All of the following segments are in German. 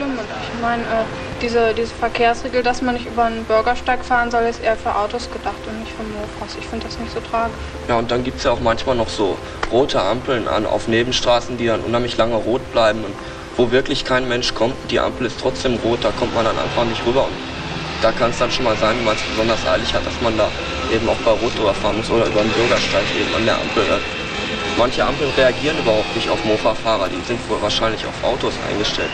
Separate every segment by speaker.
Speaker 1: schlimm. Und ich meine, äh, diese, diese Verkehrsregel, dass man nicht über einen Bürgersteig fahren soll, ist eher für Autos gedacht und nicht für Mofas. Ich finde das nicht so tragisch.
Speaker 2: Ja, und dann gibt es ja auch manchmal noch so rote Ampeln an, auf Nebenstraßen, die dann unheimlich lange rot bleiben und wo wirklich kein Mensch kommt. Die Ampel ist trotzdem rot, da kommt man dann einfach nicht rüber. Und da kann es dann schon mal sein, wenn man es besonders eilig hat, dass man da eben auch bei Rot drüber fahren muss oder über einen Bürgersteig eben an der Ampel. Manche Ampeln reagieren überhaupt nicht auf Mofa-Fahrer, die sind wohl wahrscheinlich auf Autos eingestellt.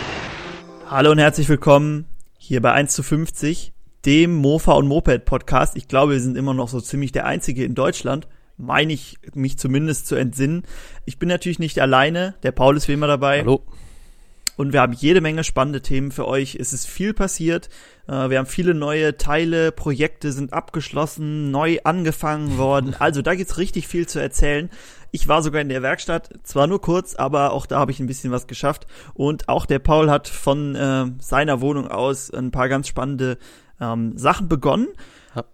Speaker 3: Hallo und herzlich willkommen hier bei 1 zu 50, dem Mofa und Moped Podcast. Ich glaube, wir sind immer noch so ziemlich der einzige in Deutschland, meine ich mich zumindest zu entsinnen. Ich bin natürlich nicht alleine, der Paul ist wie immer dabei.
Speaker 4: Hallo.
Speaker 3: Und wir haben jede Menge spannende Themen für euch. Es ist viel passiert. Äh, wir haben viele neue Teile, Projekte sind abgeschlossen, neu angefangen worden. Also da gibt's richtig viel zu erzählen. Ich war sogar in der Werkstatt, zwar nur kurz, aber auch da habe ich ein bisschen was geschafft. Und auch der Paul hat von äh, seiner Wohnung aus ein paar ganz spannende ähm, Sachen begonnen.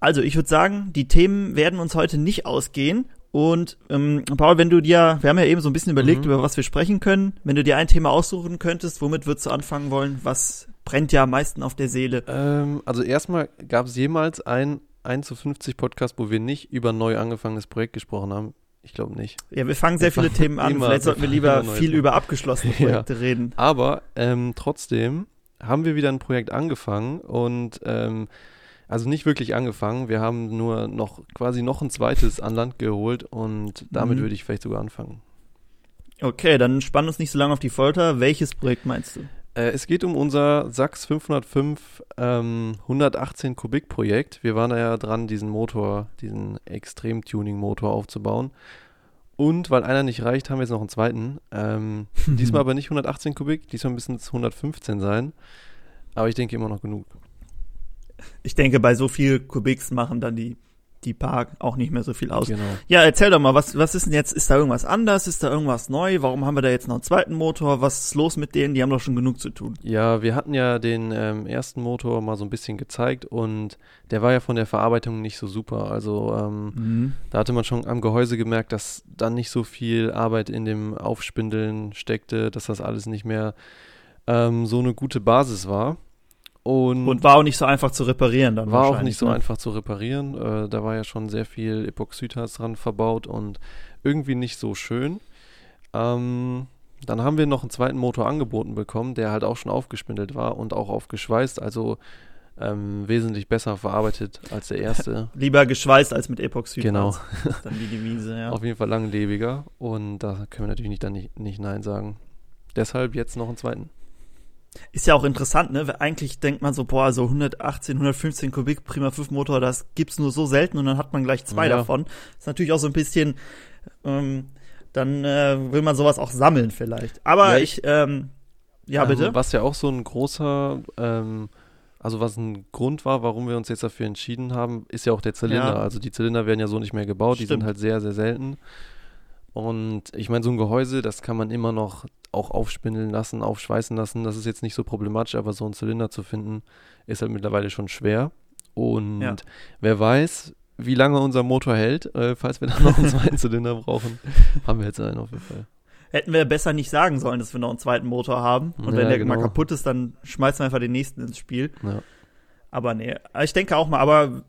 Speaker 3: Also ich würde sagen, die Themen werden uns heute nicht ausgehen. Und ähm, Paul, wenn du dir, wir haben ja eben so ein bisschen überlegt, mhm. über was wir sprechen können. Wenn du dir ein Thema aussuchen könntest, womit würdest du anfangen wollen? Was brennt ja am meisten auf der Seele?
Speaker 4: Ähm, also erstmal gab es jemals ein 1 zu 50 Podcast, wo wir nicht über neu angefangenes Projekt gesprochen haben. Ich glaube nicht.
Speaker 3: Ja, wir fangen sehr wir viele fangen Themen an. Vielleicht sollten wir lieber viel über abgeschlossene Projekte ja. reden.
Speaker 4: Aber ähm, trotzdem haben wir wieder ein Projekt angefangen und ähm, also nicht wirklich angefangen. Wir haben nur noch quasi noch ein zweites an Land geholt und damit mhm. würde ich vielleicht sogar anfangen.
Speaker 3: Okay, dann spann uns nicht so lange auf die Folter. Welches Projekt meinst du?
Speaker 4: Äh, es geht um unser Sachs 505 ähm, 118 Kubik Projekt. Wir waren da ja dran, diesen Motor, diesen Extrem-Tuning-Motor aufzubauen. Und weil einer nicht reicht, haben wir jetzt noch einen zweiten. Ähm, diesmal aber nicht 118 Kubik, diesmal müssen es 115 sein. Aber ich denke immer noch genug.
Speaker 3: Ich denke, bei so viel Kubiks machen dann die die Park auch nicht mehr so viel aus. Genau. Ja, erzähl doch mal, was, was ist denn jetzt? Ist da irgendwas anders? Ist da irgendwas neu? Warum haben wir da jetzt noch einen zweiten Motor? Was ist los mit denen? Die haben doch schon genug zu tun.
Speaker 4: Ja, wir hatten ja den ähm, ersten Motor mal so ein bisschen gezeigt und der war ja von der Verarbeitung nicht so super. Also ähm, mhm. da hatte man schon am Gehäuse gemerkt, dass dann nicht so viel Arbeit in dem Aufspindeln steckte, dass das alles nicht mehr ähm, so eine gute Basis war.
Speaker 3: Und, und, war auch nicht so einfach zu reparieren dann.
Speaker 4: War auch nicht so ne? einfach zu reparieren. Äh, da war ja schon sehr viel Epoxidharz dran verbaut und irgendwie nicht so schön. Ähm, dann haben wir noch einen zweiten Motor angeboten bekommen, der halt auch schon aufgespindelt war und auch aufgeschweißt, also ähm, wesentlich besser verarbeitet als der erste.
Speaker 3: Lieber geschweißt als mit Epoxidharz.
Speaker 4: Genau.
Speaker 3: dann die Devise, ja.
Speaker 4: Auf jeden Fall langlebiger und da können wir natürlich nicht, dann nicht, nicht Nein sagen. Deshalb jetzt noch einen zweiten.
Speaker 3: Ist ja auch interessant, ne? Eigentlich denkt man so, boah, so 118, 115 Kubik Prima 5 Motor, das gibt's nur so selten und dann hat man gleich zwei ja. davon. Ist natürlich auch so ein bisschen, ähm, dann äh, will man sowas auch sammeln vielleicht. Aber ja, ich, ähm, ja, ähm, bitte.
Speaker 4: Was ja auch so ein großer, ähm, also was ein Grund war, warum wir uns jetzt dafür entschieden haben, ist ja auch der Zylinder. Ja. Also die Zylinder werden ja so nicht mehr gebaut, Stimmt. die sind halt sehr, sehr selten. Und ich meine, so ein Gehäuse, das kann man immer noch auch aufspindeln lassen, aufschweißen lassen. Das ist jetzt nicht so problematisch, aber so einen Zylinder zu finden, ist halt mittlerweile schon schwer. Und ja. wer weiß, wie lange unser Motor hält, äh, falls wir dann noch einen zweiten Zylinder brauchen, haben wir jetzt einen auf jeden Fall.
Speaker 3: Hätten wir besser nicht sagen sollen, dass wir noch einen zweiten Motor haben. Und ja, wenn der genau. mal kaputt ist, dann schmeißen wir einfach den nächsten ins Spiel. Ja. Aber nee, ich denke auch mal, aber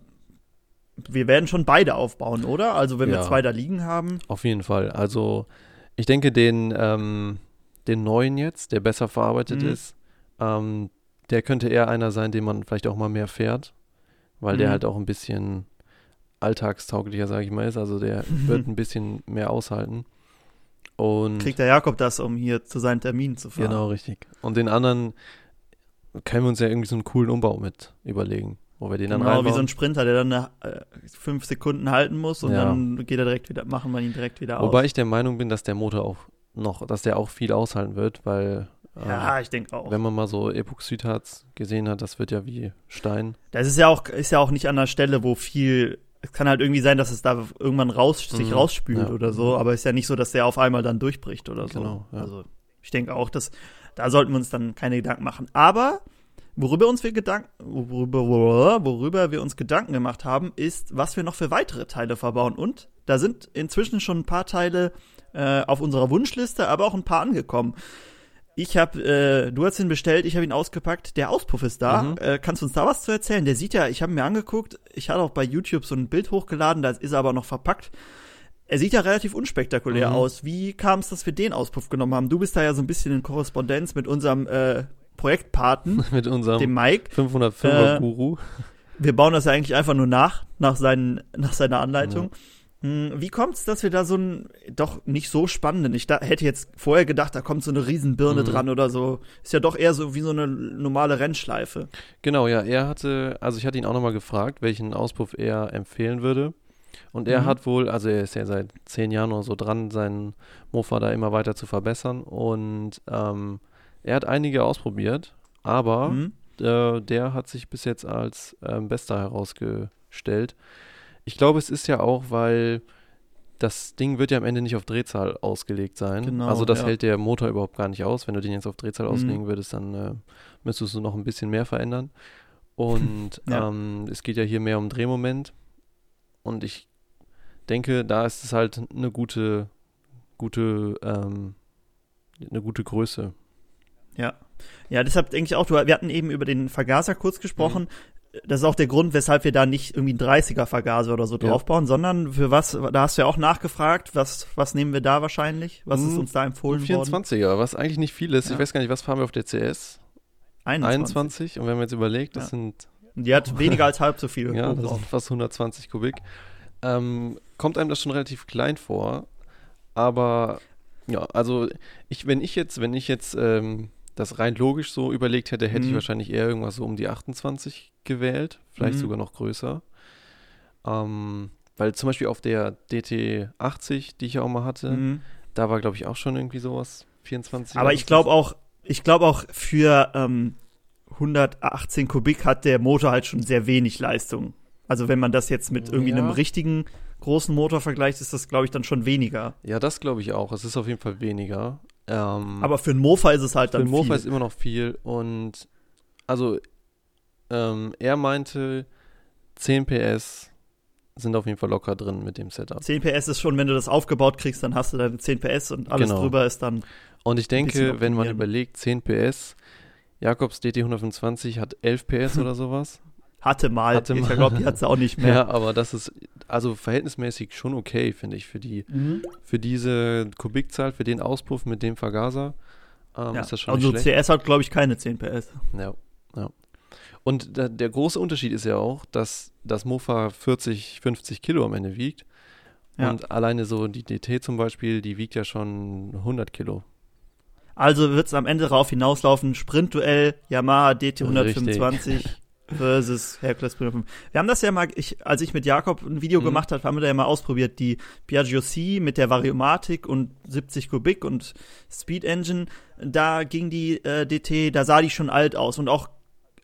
Speaker 3: wir werden schon beide aufbauen, oder? Also wenn ja. wir zwei da liegen haben.
Speaker 4: Auf jeden Fall. Also ich denke, den, ähm, den neuen jetzt, der besser verarbeitet mhm. ist, ähm, der könnte eher einer sein, den man vielleicht auch mal mehr fährt, weil mhm. der halt auch ein bisschen alltagstauglicher, sage ich mal, ist. Also der wird ein bisschen mehr aushalten. Und
Speaker 3: Kriegt der Jakob das, um hier zu seinen Terminen zu fahren?
Speaker 4: Genau, richtig. Und den anderen können wir uns ja irgendwie so einen coolen Umbau mit überlegen. Wo wir den dann
Speaker 3: genau, wie so ein Sprinter, der dann eine, äh, fünf Sekunden halten muss und ja. dann geht er direkt wieder, machen wir ihn direkt wieder
Speaker 4: aus. Wobei ich der Meinung bin, dass der Motor auch noch, dass der auch viel aushalten wird, weil
Speaker 3: äh, ja, ich denke auch.
Speaker 4: Wenn man mal so Epoxidharz gesehen hat, das wird ja wie Stein.
Speaker 3: Das ist ja auch, ist ja auch nicht an der Stelle, wo viel es kann halt irgendwie sein, dass es da irgendwann raus, sich mhm, rausspült ja. oder so, aber ist ja nicht so, dass der auf einmal dann durchbricht oder so. Genau, ja. Also ich denke auch, dass da sollten wir uns dann keine Gedanken machen. Aber Worüber, uns wir Gedanken, worüber, worüber wir uns Gedanken gemacht haben, ist, was wir noch für weitere Teile verbauen. Und da sind inzwischen schon ein paar Teile äh, auf unserer Wunschliste, aber auch ein paar angekommen. Ich habe, äh, du hast ihn bestellt, ich habe ihn ausgepackt. Der Auspuff ist da. Mhm. Äh, kannst du uns da was zu erzählen? Der sieht ja, ich habe mir angeguckt, ich hatte auch bei YouTube so ein Bild hochgeladen, da ist er aber noch verpackt. Er sieht ja relativ unspektakulär mhm. aus. Wie kam es, dass wir den Auspuff genommen haben? Du bist da ja so ein bisschen in Korrespondenz mit unserem äh, Projektpaten,
Speaker 4: mit unserem
Speaker 3: dem Mike.
Speaker 4: 505er Guru. Äh,
Speaker 3: wir bauen das ja eigentlich einfach nur nach, nach, seinen, nach seiner Anleitung. Ja. Hm, wie kommt es, dass wir da so einen doch nicht so spannenden, ich da, hätte jetzt vorher gedacht, da kommt so eine Riesenbirne mhm. dran oder so. Ist ja doch eher so wie so eine normale Rennschleife.
Speaker 4: Genau, ja, er hatte, also ich hatte ihn auch nochmal gefragt, welchen Auspuff er empfehlen würde. Und er mhm. hat wohl, also er ist ja seit zehn Jahren oder so dran, seinen Mofa da immer weiter zu verbessern. Und ähm, er hat einige ausprobiert, aber mhm. äh, der hat sich bis jetzt als ähm, bester herausgestellt. Ich glaube, es ist ja auch, weil das Ding wird ja am Ende nicht auf Drehzahl ausgelegt sein. Genau, also das ja. hält der Motor überhaupt gar nicht aus. Wenn du den jetzt auf Drehzahl mhm. auslegen würdest, dann äh, müsstest du noch ein bisschen mehr verändern. Und ja. ähm, es geht ja hier mehr um Drehmoment. Und ich denke, da ist es halt eine gute, gute, ähm, eine gute Größe.
Speaker 3: Ja. Ja, deshalb denke ich auch, du, wir hatten eben über den Vergaser kurz gesprochen. Mhm das ist auch der Grund, weshalb wir da nicht irgendwie einen 30er Vergaser oder so draufbauen, ja. sondern für was, da hast du ja auch nachgefragt, was, was nehmen wir da wahrscheinlich? Was ist hm, uns da empfohlen
Speaker 4: 24er, worden? 24er, was eigentlich nicht viel ist. Ja. Ich weiß gar nicht, was fahren wir auf der CS? 21. 21. Und wenn man jetzt überlegt, das ja. sind.
Speaker 3: Die hat weniger als halb so viel.
Speaker 4: ja, das sind fast 120 Kubik. Ähm, kommt einem das schon relativ klein vor, aber ja, also ich, wenn ich jetzt, wenn ich jetzt ähm, das rein logisch so überlegt hätte, hätte mhm. ich wahrscheinlich eher irgendwas so um die 28 gewählt, vielleicht mhm. sogar noch größer. Ähm, weil zum Beispiel auf der DT80, die ich ja auch mal hatte, mhm. da war, glaube ich, auch schon irgendwie sowas 24.
Speaker 3: Aber ich glaube auch, ich glaube auch für ähm, 118 Kubik hat der Motor halt schon sehr wenig Leistung. Also wenn man das jetzt mit irgendwie ja. einem richtigen großen Motor vergleicht, ist das, glaube ich, dann schon weniger.
Speaker 4: Ja, das glaube ich auch. Es ist auf jeden Fall weniger. Ähm,
Speaker 3: Aber für einen Mofa ist es halt dann
Speaker 4: viel. Für einen Mofa ist immer noch viel. Und also ähm, er meinte, 10 PS sind auf jeden Fall locker drin mit dem Setup.
Speaker 3: 10 PS ist schon, wenn du das aufgebaut kriegst, dann hast du deine 10 PS und alles genau. drüber ist dann.
Speaker 4: Und ich denke, wenn man überlegt, 10 PS, Jakobs DT 125 hat 11 PS oder sowas.
Speaker 3: Hatte mal. Hatte ich glaube, die hat sie auch nicht mehr.
Speaker 4: Ja, aber das ist also verhältnismäßig schon okay, finde ich, für die, mhm. für diese Kubikzahl, für den Auspuff mit dem Vergaser.
Speaker 3: Ähm, ja. ist das schon also CS hat, glaube ich, keine 10 PS.
Speaker 4: Ja, ja. Und der, der, große Unterschied ist ja auch, dass das Mofa 40, 50 Kilo am Ende wiegt. Ja. Und alleine so die DT zum Beispiel, die wiegt ja schon 100 Kilo.
Speaker 3: Also wird es am Ende darauf hinauslaufen, Sprintduell, Yamaha DT 125 Richtig versus Hercules Prima 5. Wir haben das ja mal, ich, als ich mit Jakob ein Video mhm. gemacht habe, haben wir da ja mal ausprobiert, die Piaggio C mit der Variomatik und 70 Kubik und Speed Engine. Da ging die äh, DT, da sah die schon alt aus und auch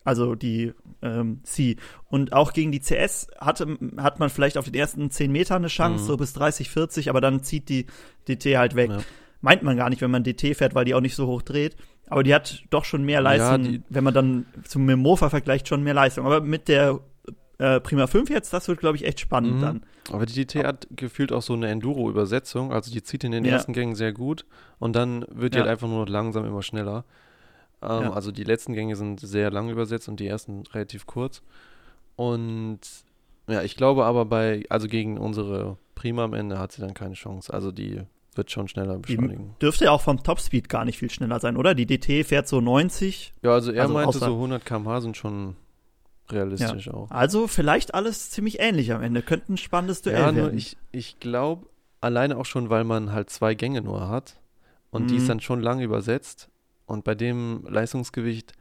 Speaker 3: also die ähm, C. Und auch gegen die CS hatte, hat man vielleicht auf den ersten 10 Metern eine Chance, mhm. so bis 30, 40, aber dann zieht die DT halt weg. Ja. Meint man gar nicht, wenn man DT fährt, weil die auch nicht so hoch dreht. Aber die hat doch schon mehr Leistung, ja, wenn man dann zum Mofa vergleicht, schon mehr Leistung. Aber mit der äh, Prima 5 jetzt, das wird, glaube ich, echt spannend mhm. dann.
Speaker 4: Aber die DT hat gefühlt auch so eine Enduro-Übersetzung. Also die zieht in den ja. ersten Gängen sehr gut und dann wird die ja. halt einfach nur noch langsam immer schneller. Ähm. Also die letzten Gänge sind sehr lang übersetzt und die ersten relativ kurz. Und ja, ich glaube aber bei, also gegen unsere Prima am Ende hat sie dann keine Chance. Also die wird schon schneller beschleunigen.
Speaker 3: Dürfte ja auch vom Topspeed gar nicht viel schneller sein, oder? Die DT fährt so 90.
Speaker 4: Ja, also er also meinte so 100 km/h sind schon realistisch ja. auch.
Speaker 3: Also vielleicht alles ziemlich ähnlich am Ende. Könnte ein spannendes Duell ja, nur werden.
Speaker 4: ich, ich glaube, alleine auch schon, weil man halt zwei Gänge nur hat und mhm. die ist dann schon lang übersetzt und bei dem Leistungsgewicht,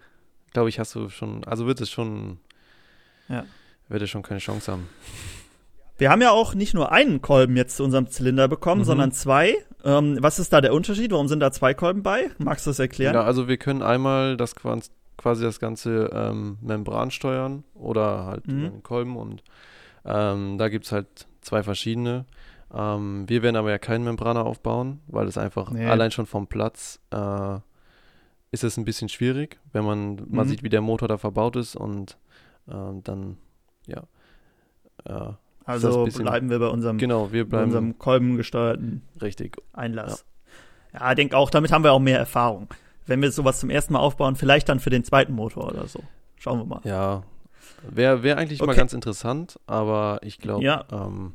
Speaker 4: glaube ich, hast du schon, also wird es schon, ja. wird es schon keine Chance haben.
Speaker 3: Wir haben ja auch nicht nur einen Kolben jetzt zu unserem Zylinder bekommen, mhm. sondern zwei. Ähm, was ist da der Unterschied? Warum sind da zwei Kolben bei? Magst du das erklären?
Speaker 4: Ja, also wir können einmal das quasi das ganze ähm, Membran steuern oder halt mhm. einen Kolben und ähm, da gibt es halt zwei verschiedene. Ähm, wir werden aber ja keinen Membraner aufbauen, weil es einfach nee. allein schon vom Platz äh, ist es ein bisschen schwierig, wenn man mhm. mal sieht, wie der Motor da verbaut ist und äh, dann ja
Speaker 3: äh, also bleiben wir bei unserem,
Speaker 4: genau, wir bleiben,
Speaker 3: unserem kolbengesteuerten
Speaker 4: richtig.
Speaker 3: Einlass. Ja, ja denke auch, damit haben wir auch mehr Erfahrung. wenn wir sowas zum ersten Mal aufbauen, vielleicht dann für den zweiten Motor oder so. Schauen wir mal.
Speaker 4: Ja, wäre wär eigentlich okay. mal ganz interessant, aber ich glaube, ja. ähm,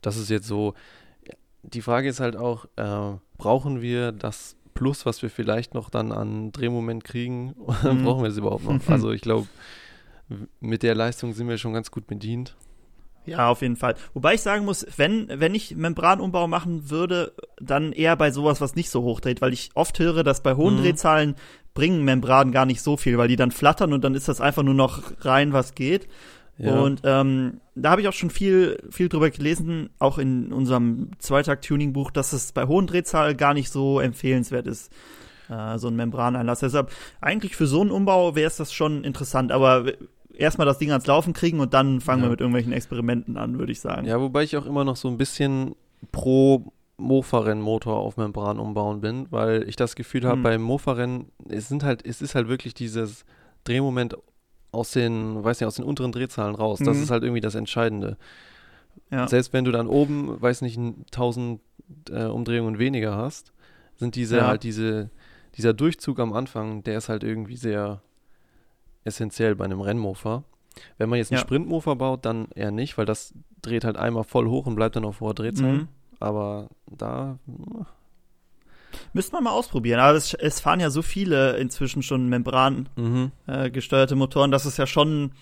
Speaker 4: das ist jetzt so. Die Frage ist halt auch, äh, brauchen wir das Plus, was wir vielleicht noch dann an Drehmoment kriegen, mhm. brauchen wir es überhaupt noch? Also ich glaube, mit der Leistung sind wir schon ganz gut bedient.
Speaker 3: Ja, auf jeden Fall. Wobei ich sagen muss, wenn, wenn ich Membranumbau machen würde, dann eher bei sowas, was nicht so hoch dreht, weil ich oft höre, dass bei hohen mhm. Drehzahlen bringen Membranen gar nicht so viel, weil die dann flattern und dann ist das einfach nur noch rein, was geht. Ja. Und ähm, da habe ich auch schon viel, viel drüber gelesen, auch in unserem Zweitag-Tuning-Buch, dass es bei hohen Drehzahlen gar nicht so empfehlenswert ist, äh, so ein Membraneinlass. Deshalb, eigentlich für so einen Umbau wäre es das schon interessant, aber erstmal das Ding ans Laufen kriegen und dann fangen ja. wir mit irgendwelchen Experimenten an, würde ich sagen.
Speaker 4: Ja, wobei ich auch immer noch so ein bisschen pro Mofa-Rennmotor auf Membran umbauen bin, weil ich das Gefühl habe, hm. beim Mofa-Rennen, es sind halt, es ist halt wirklich dieses Drehmoment aus den, weiß nicht, aus den unteren Drehzahlen raus. Das mhm. ist halt irgendwie das Entscheidende. Ja. Selbst wenn du dann oben, weiß nicht, 1000 äh, Umdrehungen weniger hast, sind diese ja. halt diese, dieser Durchzug am Anfang, der ist halt irgendwie sehr essentiell bei einem Rennmofa. Wenn man jetzt einen ja. Sprintmofa baut, dann eher nicht, weil das dreht halt einmal voll hoch und bleibt dann auf hoher Drehzahl. Mhm. Aber da
Speaker 3: Müsste man mal ausprobieren. Aber es, es, fahren ja so viele inzwischen schon Membran mhm. äh, gesteuerte Motoren, dass es ja schon,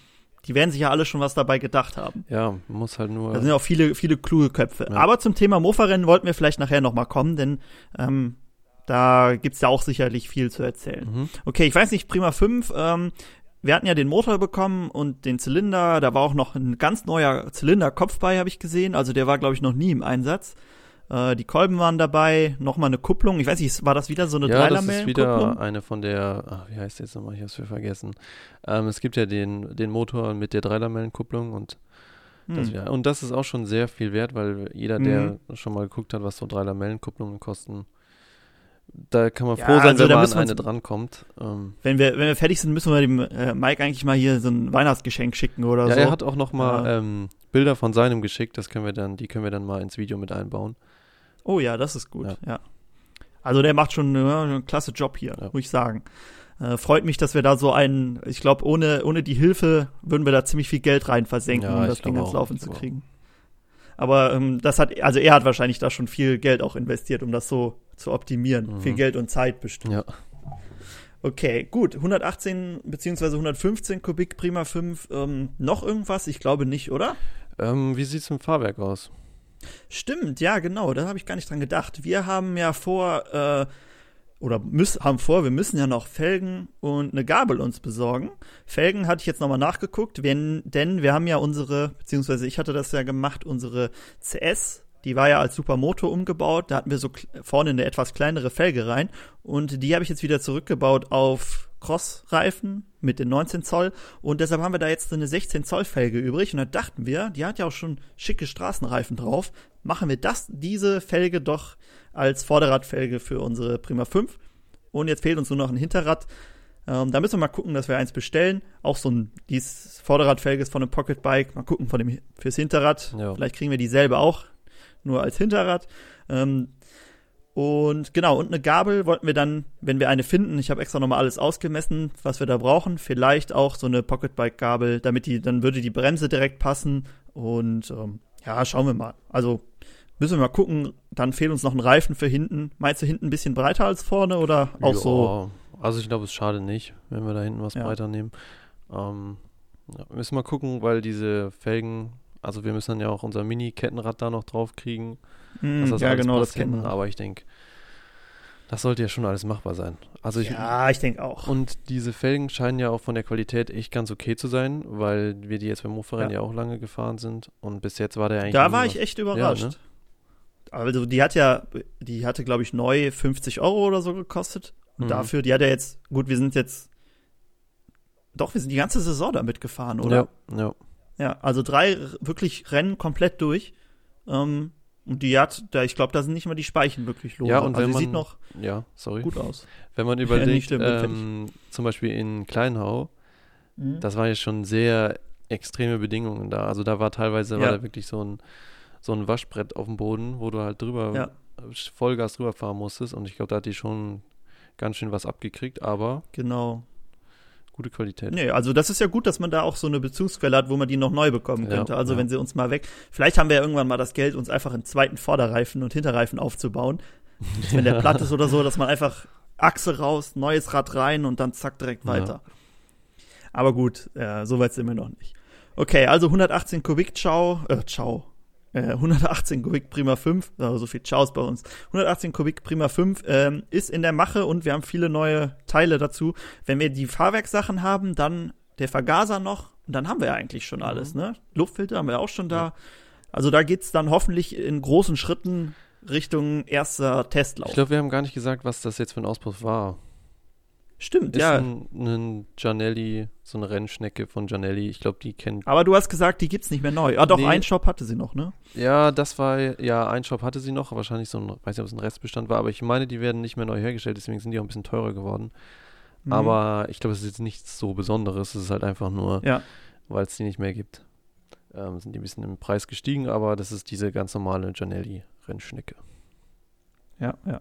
Speaker 3: die werden sich ja alle schon was dabei gedacht haben.
Speaker 4: Ja, muss halt nur.
Speaker 3: Da sind ja auch viele, viele kluge Köpfe. Ja. Aber zum Thema Mofa-Rennen wollten wir vielleicht nachher noch mal kommen, denn ähm, da gibt's ja auch sicherlich viel zu erzählen. Mhm. Okay, ich weiß nicht, Prima 5, ähm, wir hatten ja den Motor bekommen und den Zylinder, da war auch noch ein ganz neuer Zylinderkopf bei, habe ich gesehen. Also der war, glaube ich, noch nie im Einsatz. Äh, die Kolben waren dabei, nochmal eine Kupplung. Ich weiß nicht, war das wieder so eine
Speaker 4: ja, das ist wieder eine von der, ach, wie heißt die jetzt nochmal, ich hab's für vergessen. Ähm, es gibt ja den, den Motor mit der Dreilamellenkupplung und das, hm. und das ist auch schon sehr viel wert, weil jeder, der hm. schon mal geguckt hat, was so Dreilamellenkupplungen kosten, da kann man froh ja, sein, also wenn man an eine drankommt.
Speaker 3: Ähm. Wenn, wir, wenn wir fertig sind, müssen wir dem äh, Mike eigentlich mal hier so ein Weihnachtsgeschenk schicken oder
Speaker 4: ja,
Speaker 3: so.
Speaker 4: Er hat auch noch mal ja. ähm, Bilder von seinem geschickt, das können wir dann, die können wir dann mal ins Video mit einbauen.
Speaker 3: Oh ja, das ist gut, ja. ja. Also der macht schon ja, einen klasse Job hier, ja. muss ich sagen. Äh, freut mich, dass wir da so einen, ich glaube, ohne, ohne die Hilfe würden wir da ziemlich viel Geld rein versenken, ja, um das Ding ans Laufen zu kriegen. Aber ähm, das hat, also er hat wahrscheinlich da schon viel Geld auch investiert, um das so zu optimieren. Mhm. Viel Geld und Zeit bestimmt. Ja. Okay, gut. 118 beziehungsweise 115 Kubik Prima 5. Ähm, noch irgendwas? Ich glaube nicht, oder?
Speaker 4: Ähm, wie sieht's im Fahrwerk aus?
Speaker 3: Stimmt, ja, genau, da habe ich gar nicht dran gedacht. Wir haben ja vor, äh, oder müssen, haben vor, wir müssen ja noch Felgen und eine Gabel uns besorgen. Felgen hatte ich jetzt nochmal nachgeguckt, wenn, denn wir haben ja unsere, beziehungsweise ich hatte das ja gemacht, unsere CS die war ja als Supermoto umgebaut. Da hatten wir so vorne eine etwas kleinere Felge rein. Und die habe ich jetzt wieder zurückgebaut auf Cross-Reifen mit den 19 Zoll. Und deshalb haben wir da jetzt eine 16 Zoll Felge übrig. Und da dachten wir, die hat ja auch schon schicke Straßenreifen drauf. Machen wir das, diese Felge doch als Vorderradfelge für unsere Prima 5. Und jetzt fehlt uns nur noch ein Hinterrad. Ähm, da müssen wir mal gucken, dass wir eins bestellen. Auch so ein, dieses Vorderradfelge ist von einem Pocket Bike. Mal gucken von dem fürs Hinterrad. Ja. Vielleicht kriegen wir dieselbe auch nur als Hinterrad. Ähm, und genau, und eine Gabel wollten wir dann, wenn wir eine finden, ich habe extra nochmal alles ausgemessen, was wir da brauchen, vielleicht auch so eine Pocketbike-Gabel, damit die, dann würde die Bremse direkt passen. Und ähm, ja, schauen wir mal. Also müssen wir mal gucken, dann fehlt uns noch ein Reifen für hinten. Meinst du hinten ein bisschen breiter als vorne oder auch ja, so?
Speaker 4: Also ich glaube, es schade nicht, wenn wir da hinten was ja. breiter nehmen. Ähm, ja, müssen wir mal gucken, weil diese Felgen also wir müssen dann ja auch unser Mini-Kettenrad da noch drauf kriegen.
Speaker 3: Mm, das ja, genau, das kennen
Speaker 4: Aber ich denke, das sollte ja schon alles machbar sein. Also ich,
Speaker 3: ja, ich denke auch.
Speaker 4: Und diese Felgen scheinen ja auch von der Qualität echt ganz okay zu sein, weil wir die jetzt beim Mofa-Rennen ja. ja. auch lange gefahren sind. Und bis jetzt war der eigentlich.
Speaker 3: Da war ich echt überrascht. Ja, ne? Also die hat ja, die hatte, glaube ich, neu 50 Euro oder so gekostet. Und mhm. dafür, die hat ja jetzt, gut, wir sind jetzt, doch, wir sind die ganze Saison damit gefahren, oder?
Speaker 4: Ja, ja.
Speaker 3: Ja, also drei wirklich Rennen komplett durch. Ähm, und die hat, da, ich glaube, da sind nicht mal die Speichen wirklich los.
Speaker 4: Ja, und
Speaker 3: also
Speaker 4: wenn man,
Speaker 3: sieht noch
Speaker 4: ja, sorry.
Speaker 3: gut aus.
Speaker 4: Wenn man überlegt, ja, ähm, zum Beispiel in Kleinhau, mhm. das waren ja schon sehr extreme Bedingungen da. Also da war teilweise ja. war da wirklich so ein, so ein Waschbrett auf dem Boden, wo du halt drüber ja. Vollgas drüber fahren musstest. Und ich glaube, da hat die schon ganz schön was abgekriegt, aber.
Speaker 3: Genau.
Speaker 4: Gute Qualität.
Speaker 3: Nee, also das ist ja gut, dass man da auch so eine Bezugsquelle hat, wo man die noch neu bekommen könnte. Ja, also ja. wenn sie uns mal weg. Vielleicht haben wir ja irgendwann mal das Geld, uns einfach einen zweiten Vorderreifen und Hinterreifen aufzubauen. wenn der platt ist oder so, dass man einfach Achse raus, neues Rad rein und dann zack direkt weiter. Aber gut, äh, so weit sind wir noch nicht. Okay, also 118 Kubik, ciao, äh, ciao, 118 äh, Kubik Prima 5, also so viel Chaos bei uns. 118 Kubik Prima 5 ähm, ist in der Mache und wir haben viele neue Teile dazu. Wenn wir die Fahrwerkssachen haben, dann der Vergaser noch und dann haben wir ja eigentlich schon alles, mhm. ne? Luftfilter haben wir auch schon da. Also da geht's dann hoffentlich in großen Schritten Richtung erster Testlauf.
Speaker 4: Ich glaube, wir haben gar nicht gesagt, was das jetzt für ein Auspuff war.
Speaker 3: Stimmt,
Speaker 4: ist
Speaker 3: ja.
Speaker 4: Ein, ein Gianelli, so eine Rennschnecke von Gianelli. Ich glaube, die kennt.
Speaker 3: Aber du hast gesagt, die gibt's nicht mehr neu. Ah, doch, nee. ein Shop hatte sie noch, ne?
Speaker 4: Ja, das war, ja, ein Shop hatte sie noch. Wahrscheinlich so ein, weiß nicht, ob es ein Restbestand war, aber ich meine, die werden nicht mehr neu hergestellt, deswegen sind die auch ein bisschen teurer geworden. Mhm. Aber ich glaube, es ist jetzt nichts so Besonderes. Es ist halt einfach nur,
Speaker 3: ja.
Speaker 4: weil es die nicht mehr gibt. Ähm, sind die ein bisschen im Preis gestiegen, aber das ist diese ganz normale Gianelli-Rennschnecke.
Speaker 3: Ja, ja.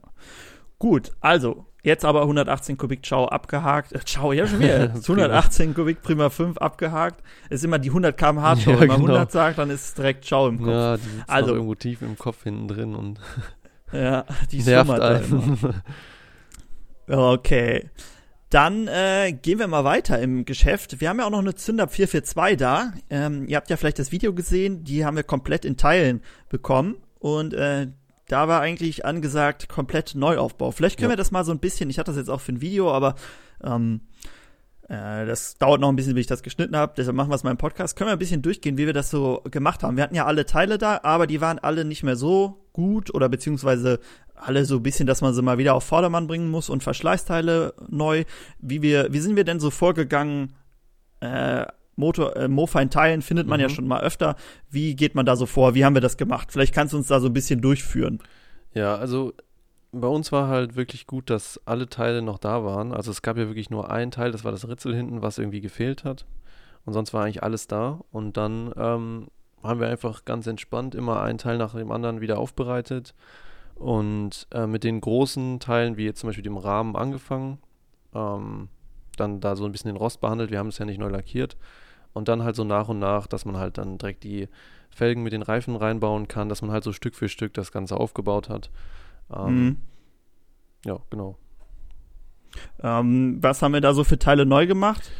Speaker 3: Gut, also jetzt aber 118 Kubik Ciao abgehakt. Äh, Ciao, ja schon wieder. 118 Kubik Prima 5 abgehakt. Ist immer die 100 km/h Show. Ja, Wenn man genau. 100 sagt, dann ist es direkt Ciao im Kopf.
Speaker 4: Ja, die sitzt also irgendwo tief im Kopf hinten drin und
Speaker 3: ja, die nervt einen. okay. Dann äh, gehen wir mal weiter im Geschäft. Wir haben ja auch noch eine Zünder 442 da. Ähm, ihr habt ja vielleicht das Video gesehen, die haben wir komplett in Teilen bekommen. Und äh, da war eigentlich angesagt komplett Neuaufbau. Vielleicht können ja. wir das mal so ein bisschen, ich hatte das jetzt auch für ein Video, aber ähm, äh, das dauert noch ein bisschen, bis ich das geschnitten habe, deshalb machen wir es mal im Podcast. Können wir ein bisschen durchgehen, wie wir das so gemacht haben. Wir hatten ja alle Teile da, aber die waren alle nicht mehr so gut oder beziehungsweise alle so ein bisschen, dass man sie mal wieder auf Vordermann bringen muss und Verschleißteile neu. Wie wir, wie sind wir denn so vorgegangen? Äh, Motor, äh, Mofa in Teilen findet man mhm. ja schon mal öfter. Wie geht man da so vor? Wie haben wir das gemacht? Vielleicht kannst du uns da so ein bisschen durchführen.
Speaker 4: Ja, also bei uns war halt wirklich gut, dass alle Teile noch da waren. Also es gab ja wirklich nur ein Teil, das war das Ritzel hinten, was irgendwie gefehlt hat. Und sonst war eigentlich alles da. Und dann ähm, haben wir einfach ganz entspannt immer einen Teil nach dem anderen wieder aufbereitet. Und äh, mit den großen Teilen, wie jetzt zum Beispiel dem Rahmen, angefangen. Ähm, dann da so ein bisschen den Rost behandelt. Wir haben es ja nicht neu lackiert. Und dann halt so nach und nach, dass man halt dann direkt die Felgen mit den Reifen reinbauen kann, dass man halt so Stück für Stück das Ganze aufgebaut hat. Ähm, mhm. Ja, genau.
Speaker 3: Ähm, was haben wir da so für Teile neu gemacht?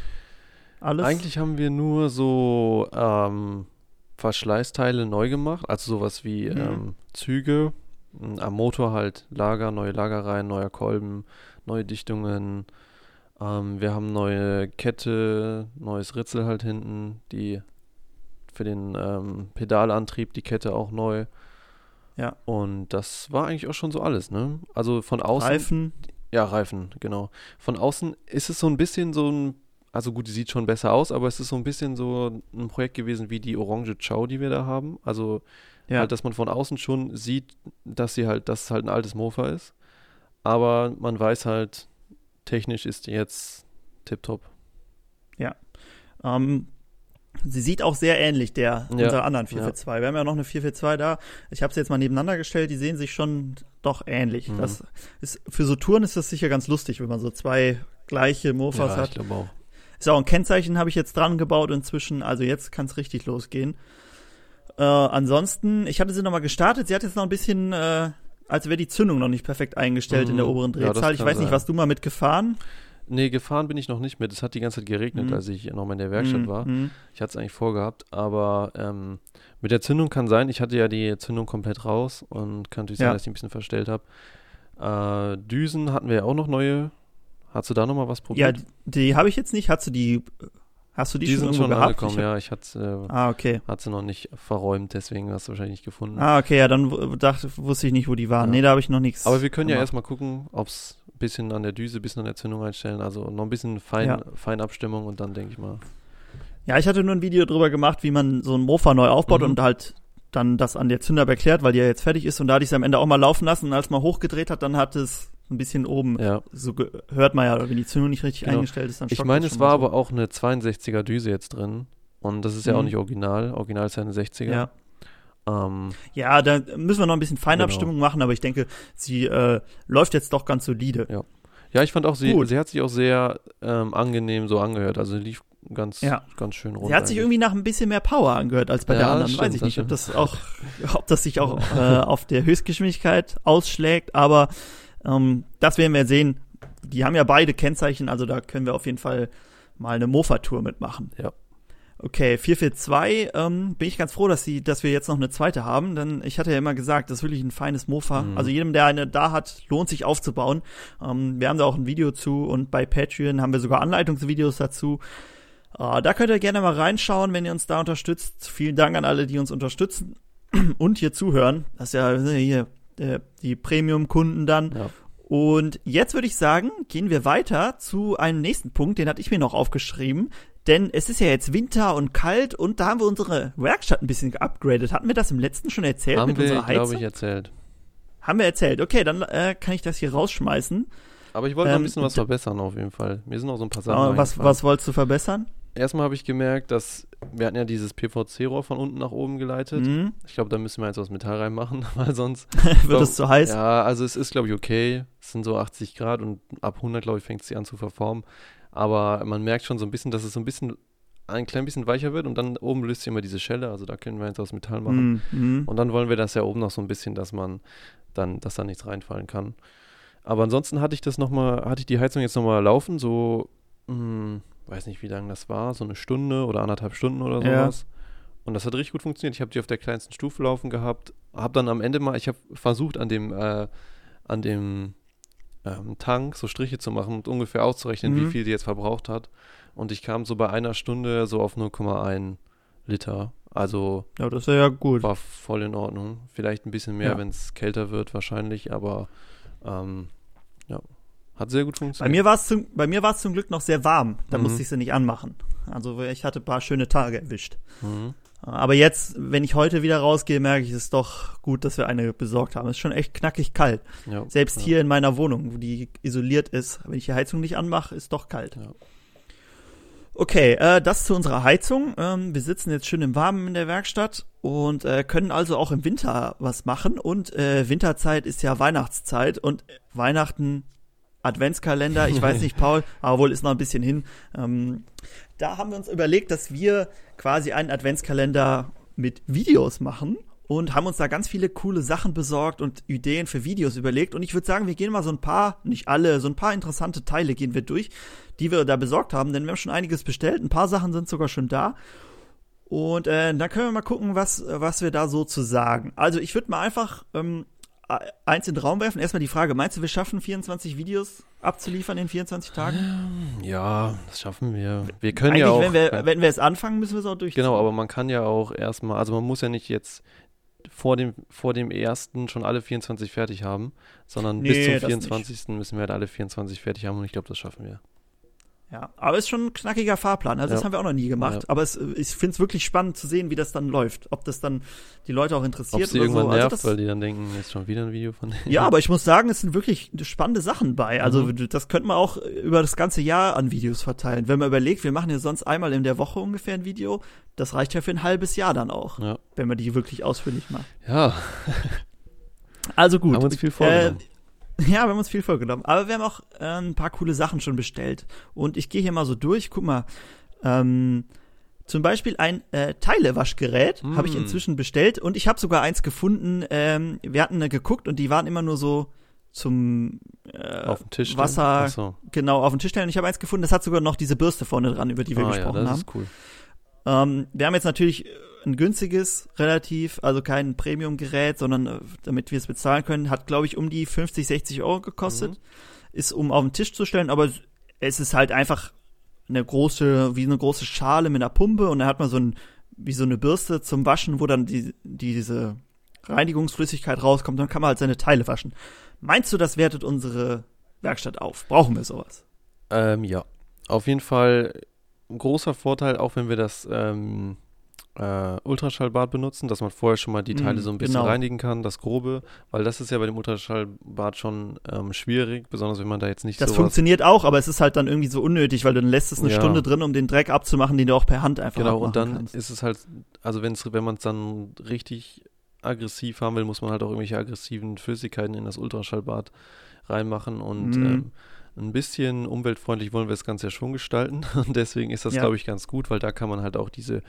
Speaker 4: Alles? Eigentlich haben wir nur so ähm, Verschleißteile neu gemacht, also sowas wie mhm. Ähm, Züge, am Motor halt Lager, neue Lagerreihen, neuer Kolben, neue Dichtungen, ähm, wir haben neue Kette, neues Ritzel halt hinten, die für den ähm, Pedalantrieb, die Kette auch neu.
Speaker 3: Ja.
Speaker 4: Und das war eigentlich auch schon so alles, ne? Also von außen.
Speaker 3: Reifen.
Speaker 4: Ja, Reifen, genau. Von außen ist es so ein bisschen so ein, also gut, die sieht schon besser aus, aber es ist so ein bisschen so ein Projekt gewesen wie die Orange Chow, die wir da haben. Also ja. halt, dass man von außen schon sieht, dass sie halt, dass es halt ein altes Mofa ist. Aber man weiß halt, technisch ist die jetzt tipptopp.
Speaker 3: Ja. Ähm, sie sieht auch sehr ähnlich der ja. unserer anderen 442. Ja. Wir haben ja noch eine 442 da. Ich habe sie jetzt mal nebeneinander gestellt. Die sehen sich schon doch ähnlich. Mhm. Das ist für so Touren ist das sicher ganz lustig, wenn man so zwei gleiche Mofas ja, hat. Ich
Speaker 4: glaube auch.
Speaker 3: Ist auch ein Kennzeichen habe ich jetzt dran gebaut inzwischen. Also jetzt kann es richtig losgehen. Äh, ansonsten, ich hatte sie noch mal gestartet. Sie hat jetzt noch ein bisschen äh, als wäre die Zündung noch nicht perfekt eingestellt mhm. in der mhm. oberen Drehzahl. Ja, ich weiß nicht, was du mal mitgefahren?
Speaker 4: Nee, gefahren bin ich noch nicht mit. Es hat die ganze Zeit geregnet, mhm. als ich noch mal in der Werkstatt mhm. war. Mhm. Ich hatte es eigentlich vorgehabt, aber ähm, mit der Zündung kann sein. Ich hatte ja die Zündung komplett raus und kann natürlich ja. sein, dass ich ein bisschen verstellt habe. Äh, Düsen hatten wir ja auch noch neue. Hast du da noch mal was probiert?
Speaker 3: Ja, die habe ich jetzt nicht. Hast du die Hast du die,
Speaker 4: die schon
Speaker 3: sind schon
Speaker 4: gehabt? angekommen, ja. Ich hatte,
Speaker 3: äh, ah, okay.
Speaker 4: hat sie noch nicht verräumt, deswegen hast du wahrscheinlich nicht gefunden.
Speaker 3: Ah, okay, ja, dann dachte, wusste ich nicht, wo die waren. Ja. Nee, da habe ich noch nichts.
Speaker 4: Aber wir können gemacht. ja erstmal gucken, ob es ein bisschen an der Düse, ein bisschen an der Zündung einstellen. Also noch ein bisschen Fein, ja. Feinabstimmung und dann denke ich mal.
Speaker 3: Ja, ich hatte nur ein Video drüber gemacht, wie man so ein Mofa neu aufbaut mhm. und halt dann das an der Zünder erklärt, weil die ja jetzt fertig ist und da hatte ich es am Ende auch mal laufen lassen und als man hochgedreht hat, dann hat es ein bisschen oben.
Speaker 4: Ja.
Speaker 3: So hört man ja, wenn die Zündung nicht richtig genau. eingestellt ist, dann
Speaker 4: Ich meine, es war so. aber auch eine 62er Düse jetzt drin. Und das ist ja mhm. auch nicht original. Original ist ja eine 60er.
Speaker 3: Ja. Ähm, ja, da müssen wir noch ein bisschen Feinabstimmung genau. machen, aber ich denke, sie äh, läuft jetzt doch ganz solide.
Speaker 4: Ja. Ja, ich fand auch, sie, sie hat sich auch sehr ähm, angenehm so angehört. Also lief ganz, ja. ganz schön
Speaker 3: runter. Sie hat sich irgendwie nach ein bisschen mehr Power angehört als bei ja, der anderen. Stimmt, Weiß ich nicht, ob das auch, ob das sich auch äh, auf der Höchstgeschwindigkeit ausschlägt, aber ähm, das werden wir sehen. Die haben ja beide Kennzeichen, also da können wir auf jeden Fall mal eine Mofa-Tour mitmachen.
Speaker 4: Ja.
Speaker 3: Okay, 442, ähm, bin ich ganz froh, dass, sie, dass wir jetzt noch eine zweite haben, denn ich hatte ja immer gesagt, das ist wirklich ein feines Mofa. Mhm. Also jedem, der eine da hat, lohnt sich aufzubauen. Ähm, wir haben da auch ein Video zu und bei Patreon haben wir sogar Anleitungsvideos dazu. Äh, da könnt ihr gerne mal reinschauen, wenn ihr uns da unterstützt. Vielen Dank an alle, die uns unterstützen und hier zuhören. Das ist ja hier äh, die Premium-Kunden dann. Ja. Und jetzt würde ich sagen, gehen wir weiter zu einem nächsten Punkt, den hatte ich mir noch aufgeschrieben. Denn es ist ja jetzt Winter und kalt und da haben wir unsere Werkstatt ein bisschen geupgradet. Hatten wir das im letzten schon erzählt
Speaker 4: haben mit wir, unserer Heizung? glaube ich, erzählt.
Speaker 3: Haben wir erzählt. Okay, dann äh, kann ich das hier rausschmeißen.
Speaker 4: Aber ich wollte ähm, noch ein ähm, bisschen was verbessern auf jeden Fall. Mir sind auch so ein paar Sachen.
Speaker 3: Was, was wolltest du verbessern?
Speaker 4: Erstmal habe ich gemerkt, dass wir hatten ja dieses PVC-Rohr von unten nach oben geleitet. Mhm. Ich glaube, da müssen wir jetzt aus Metall reinmachen, weil sonst
Speaker 3: wird es zu heiß.
Speaker 4: Ja, also es ist glaube ich okay. Es sind so 80 Grad und ab 100 glaube ich fängt es an zu verformen. Aber man merkt schon so ein bisschen, dass es so ein bisschen ein klein bisschen weicher wird und dann oben löst sich immer diese Schelle, also da können wir jetzt aus Metall machen. Mhm. Und dann wollen wir das ja oben noch so ein bisschen, dass man dann, dass da nichts reinfallen kann. Aber ansonsten hatte ich das nochmal, hatte ich die Heizung jetzt nochmal laufen, so, mh, hm, weiß nicht, wie lange das war, so eine Stunde oder anderthalb Stunden oder sowas. Ja. Und das hat richtig gut funktioniert. Ich habe die auf der kleinsten Stufe laufen gehabt, habe dann am Ende mal, ich habe versucht an dem, äh, an dem ähm, Tank so Striche zu machen und ungefähr auszurechnen, mhm. wie viel die jetzt verbraucht hat. Und ich kam so bei einer Stunde so auf 0,1 Liter. Also
Speaker 3: ja, das ist ja gut.
Speaker 4: War voll in Ordnung. Vielleicht ein bisschen mehr, ja. wenn es kälter wird, wahrscheinlich, aber ähm, hat sehr gut funktioniert.
Speaker 3: Bei mir war es zum, bei mir zum Glück noch sehr warm. Da mhm. musste ich sie nicht anmachen. Also ich hatte ein paar schöne Tage erwischt. Mhm. Aber jetzt, wenn ich heute wieder rausgehe, merke ich es ist doch gut, dass wir eine besorgt haben. Es ist schon echt knackig kalt. Ja, Selbst ja. hier in meiner Wohnung, wo die isoliert ist, wenn ich die Heizung nicht anmache, ist doch kalt. Ja. Okay, äh, das zu unserer Heizung. Ähm, wir sitzen jetzt schön im Warmen in der Werkstatt und äh, können also auch im Winter was machen. Und äh, Winterzeit ist ja Weihnachtszeit und Weihnachten Adventskalender, ich weiß nicht, Paul, aber wohl ist noch ein bisschen hin. Ähm, da haben wir uns überlegt, dass wir quasi einen Adventskalender mit Videos machen und haben uns da ganz viele coole Sachen besorgt und Ideen für Videos überlegt. Und ich würde sagen, wir gehen mal so ein paar, nicht alle, so ein paar interessante Teile gehen wir durch, die wir da besorgt haben, denn wir haben schon einiges bestellt. Ein paar Sachen sind sogar schon da. Und äh, dann können wir mal gucken, was, was wir da so zu sagen. Also ich würde mal einfach ähm, eins in den Raum werfen. Erstmal die Frage, meinst du, wir schaffen 24 Videos abzuliefern in 24 Tagen?
Speaker 4: Ja, das schaffen wir. Wir können Eigentlich, ja auch.
Speaker 3: Wenn wir, wenn wir es anfangen, müssen wir es auch durchziehen.
Speaker 4: Genau, aber man kann ja auch erstmal, also man muss ja nicht jetzt vor dem, vor dem ersten schon alle 24 fertig haben, sondern nee, bis zum 24. müssen wir halt alle 24 fertig haben und ich glaube, das schaffen wir.
Speaker 3: Ja, aber es ist schon ein knackiger Fahrplan. Also ja. das haben wir auch noch nie gemacht. Ja. Aber es, ich finde es wirklich spannend zu sehen, wie das dann läuft. Ob das dann die Leute auch interessiert
Speaker 4: Ob sie
Speaker 3: oder
Speaker 4: irgendwann
Speaker 3: so.
Speaker 4: Also nervt, also weil die dann denken, jetzt schon wieder ein Video von denen.
Speaker 3: Ja, aber ich muss sagen, es sind wirklich spannende Sachen bei. Also mhm. das könnte man auch über das ganze Jahr an Videos verteilen. Wenn man überlegt, wir machen ja sonst einmal in der Woche ungefähr ein Video. Das reicht ja für ein halbes Jahr dann auch. Ja. Wenn man die wirklich ausführlich macht.
Speaker 4: Ja.
Speaker 3: Also gut.
Speaker 4: Haben uns viel vorgenommen. Äh,
Speaker 3: Ja, wir haben uns viel vorgenommen. Aber wir haben auch äh, ein paar coole Sachen schon bestellt. Und ich gehe hier mal so durch. Guck mal. Ähm, zum Beispiel ein äh, Teilewaschgerät mm. habe ich inzwischen bestellt. Und ich habe sogar eins gefunden. Ähm, wir hatten äh, geguckt und die waren immer nur so zum
Speaker 4: äh, auf dem Tisch
Speaker 3: Wasser. So. Genau, auf dem Tisch stellen. Und ich habe eins gefunden, das hat sogar noch diese Bürste vorne dran, über die wir ah, gesprochen ja, das haben. Ist cool. Ähm, wir haben jetzt natürlich ein günstiges, relativ, also kein Premium-Gerät, sondern äh, damit wir es bezahlen können, hat, glaube ich, um die 50, 60 Euro gekostet. Mhm. Ist, um auf den Tisch zu stellen, aber es ist halt einfach eine große, wie eine große Schale mit einer Pumpe und da hat man so ein, wie so eine Bürste zum Waschen, wo dann die, die diese Reinigungsflüssigkeit rauskommt, dann kann man halt seine Teile waschen. Meinst du, das wertet unsere Werkstatt auf? Brauchen wir sowas?
Speaker 4: Ähm, ja. Auf jeden Fall ein großer Vorteil, auch wenn wir das ähm, äh, Ultraschallbad benutzen, dass man vorher schon mal die Teile mm, so ein bisschen genau. reinigen kann, das Grobe, weil das ist ja bei dem Ultraschallbad schon ähm, schwierig, besonders wenn man da jetzt nicht
Speaker 3: Das funktioniert auch, aber es ist halt dann irgendwie so unnötig, weil dann lässt es eine ja. Stunde drin, um den Dreck abzumachen, den du auch per Hand einfach
Speaker 4: Genau, und dann
Speaker 3: kannst.
Speaker 4: ist es halt, also wenn's, wenn man es dann richtig aggressiv haben will, muss man halt auch irgendwelche aggressiven Flüssigkeiten in das Ultraschallbad reinmachen und mm. ähm, ein bisschen umweltfreundlich wollen wir das Ganze ja schon gestalten. Und deswegen ist das, ja. glaube ich, ganz gut, weil da kann man halt auch diese,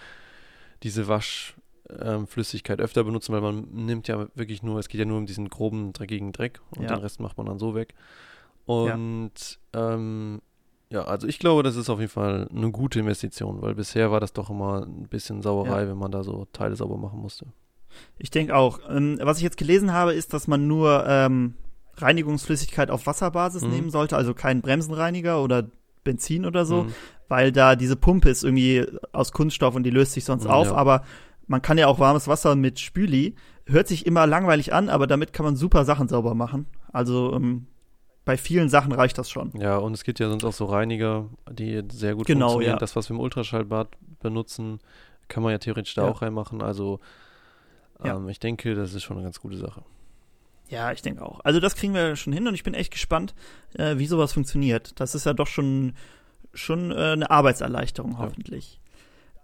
Speaker 4: diese Waschflüssigkeit ähm, öfter benutzen, weil man nimmt ja wirklich nur, es geht ja nur um diesen groben, dreckigen Dreck und ja. den Rest macht man dann so weg. Und ja. Ähm, ja, also ich glaube, das ist auf jeden Fall eine gute Investition, weil bisher war das doch immer ein bisschen Sauerei, wenn man da so Teile sauber machen musste.
Speaker 3: Ich denke auch. Ähm, was ich jetzt gelesen habe, ist, dass man nur ähm, Reinigungsflüssigkeit auf Wasserbasis mhm. nehmen sollte, also keinen Bremsenreiniger oder Benzin oder so, mhm. weil da diese Pumpe ist irgendwie aus Kunststoff und die löst sich sonst mhm, auf, ja. aber man kann ja auch warmes Wasser mit Spüli. Hört sich immer langweilig an, aber damit kann man super Sachen sauber machen. Also ähm, bei vielen Sachen reicht das schon.
Speaker 4: Ja, und es gibt ja sonst auch so Reiniger, die sehr gut genau, funktionieren. Ja. Das, was wir im Ultraschallbad benutzen, kann man ja theoretisch da ja. auch reinmachen. Also ähm, ich denke, das ist schon eine ganz gute Sache.
Speaker 3: Ja, ich denke auch. Also das kriegen wir schon hin und ich bin echt gespannt, äh, wie sowas funktioniert. Das ist ja doch schon, schon äh, eine Arbeitserleichterung hoffentlich.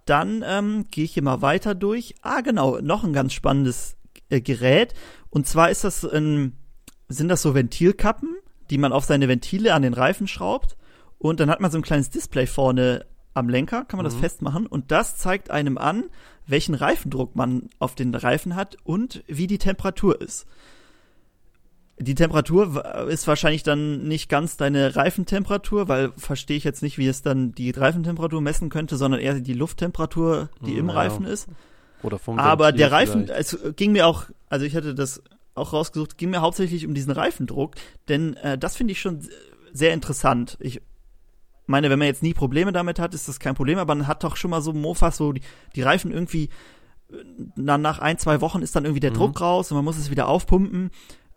Speaker 3: Dann ähm, gehe ich hier mal weiter durch. Ah, genau, noch ein ganz spannendes äh, Gerät. Und zwar ist das ein, sind das so Ventilkappen, die man auf seine Ventile an den Reifen schraubt. Und dann hat man so ein kleines Display vorne am Lenker, kann man mhm. das festmachen. Und das zeigt einem an, welchen Reifendruck man auf den Reifen hat und wie die Temperatur ist. Die Temperatur ist wahrscheinlich dann nicht ganz deine Reifentemperatur, weil verstehe ich jetzt nicht, wie es dann die Reifentemperatur messen könnte, sondern eher die Lufttemperatur, die ja. im Reifen ist. Oder vom Aber Ventil der Reifen, vielleicht. es ging mir auch, also ich hatte das auch rausgesucht, ging mir hauptsächlich um diesen Reifendruck, denn äh, das finde ich schon sehr interessant. Ich meine, wenn man jetzt nie Probleme damit hat, ist das kein Problem, aber man hat doch schon mal so Mofas, wo die, die Reifen irgendwie na, nach ein, zwei Wochen ist dann irgendwie der mhm. Druck raus und man muss es wieder aufpumpen.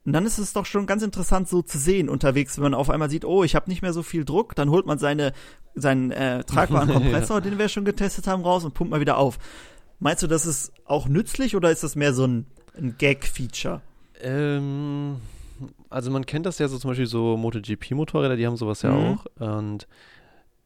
Speaker 3: Und dann ist es doch schon ganz interessant so zu sehen unterwegs, wenn man auf einmal sieht, oh, ich habe nicht mehr so viel Druck, dann holt man seine, seinen äh, tragbaren Kompressor, ja. den wir schon getestet haben, raus und pumpt mal wieder auf. Meinst du, das ist auch nützlich oder ist das mehr so ein, ein Gag-Feature?
Speaker 4: Ähm, also man kennt das ja so zum Beispiel so MotoGP-Motorräder, die haben sowas ja mhm. auch. Und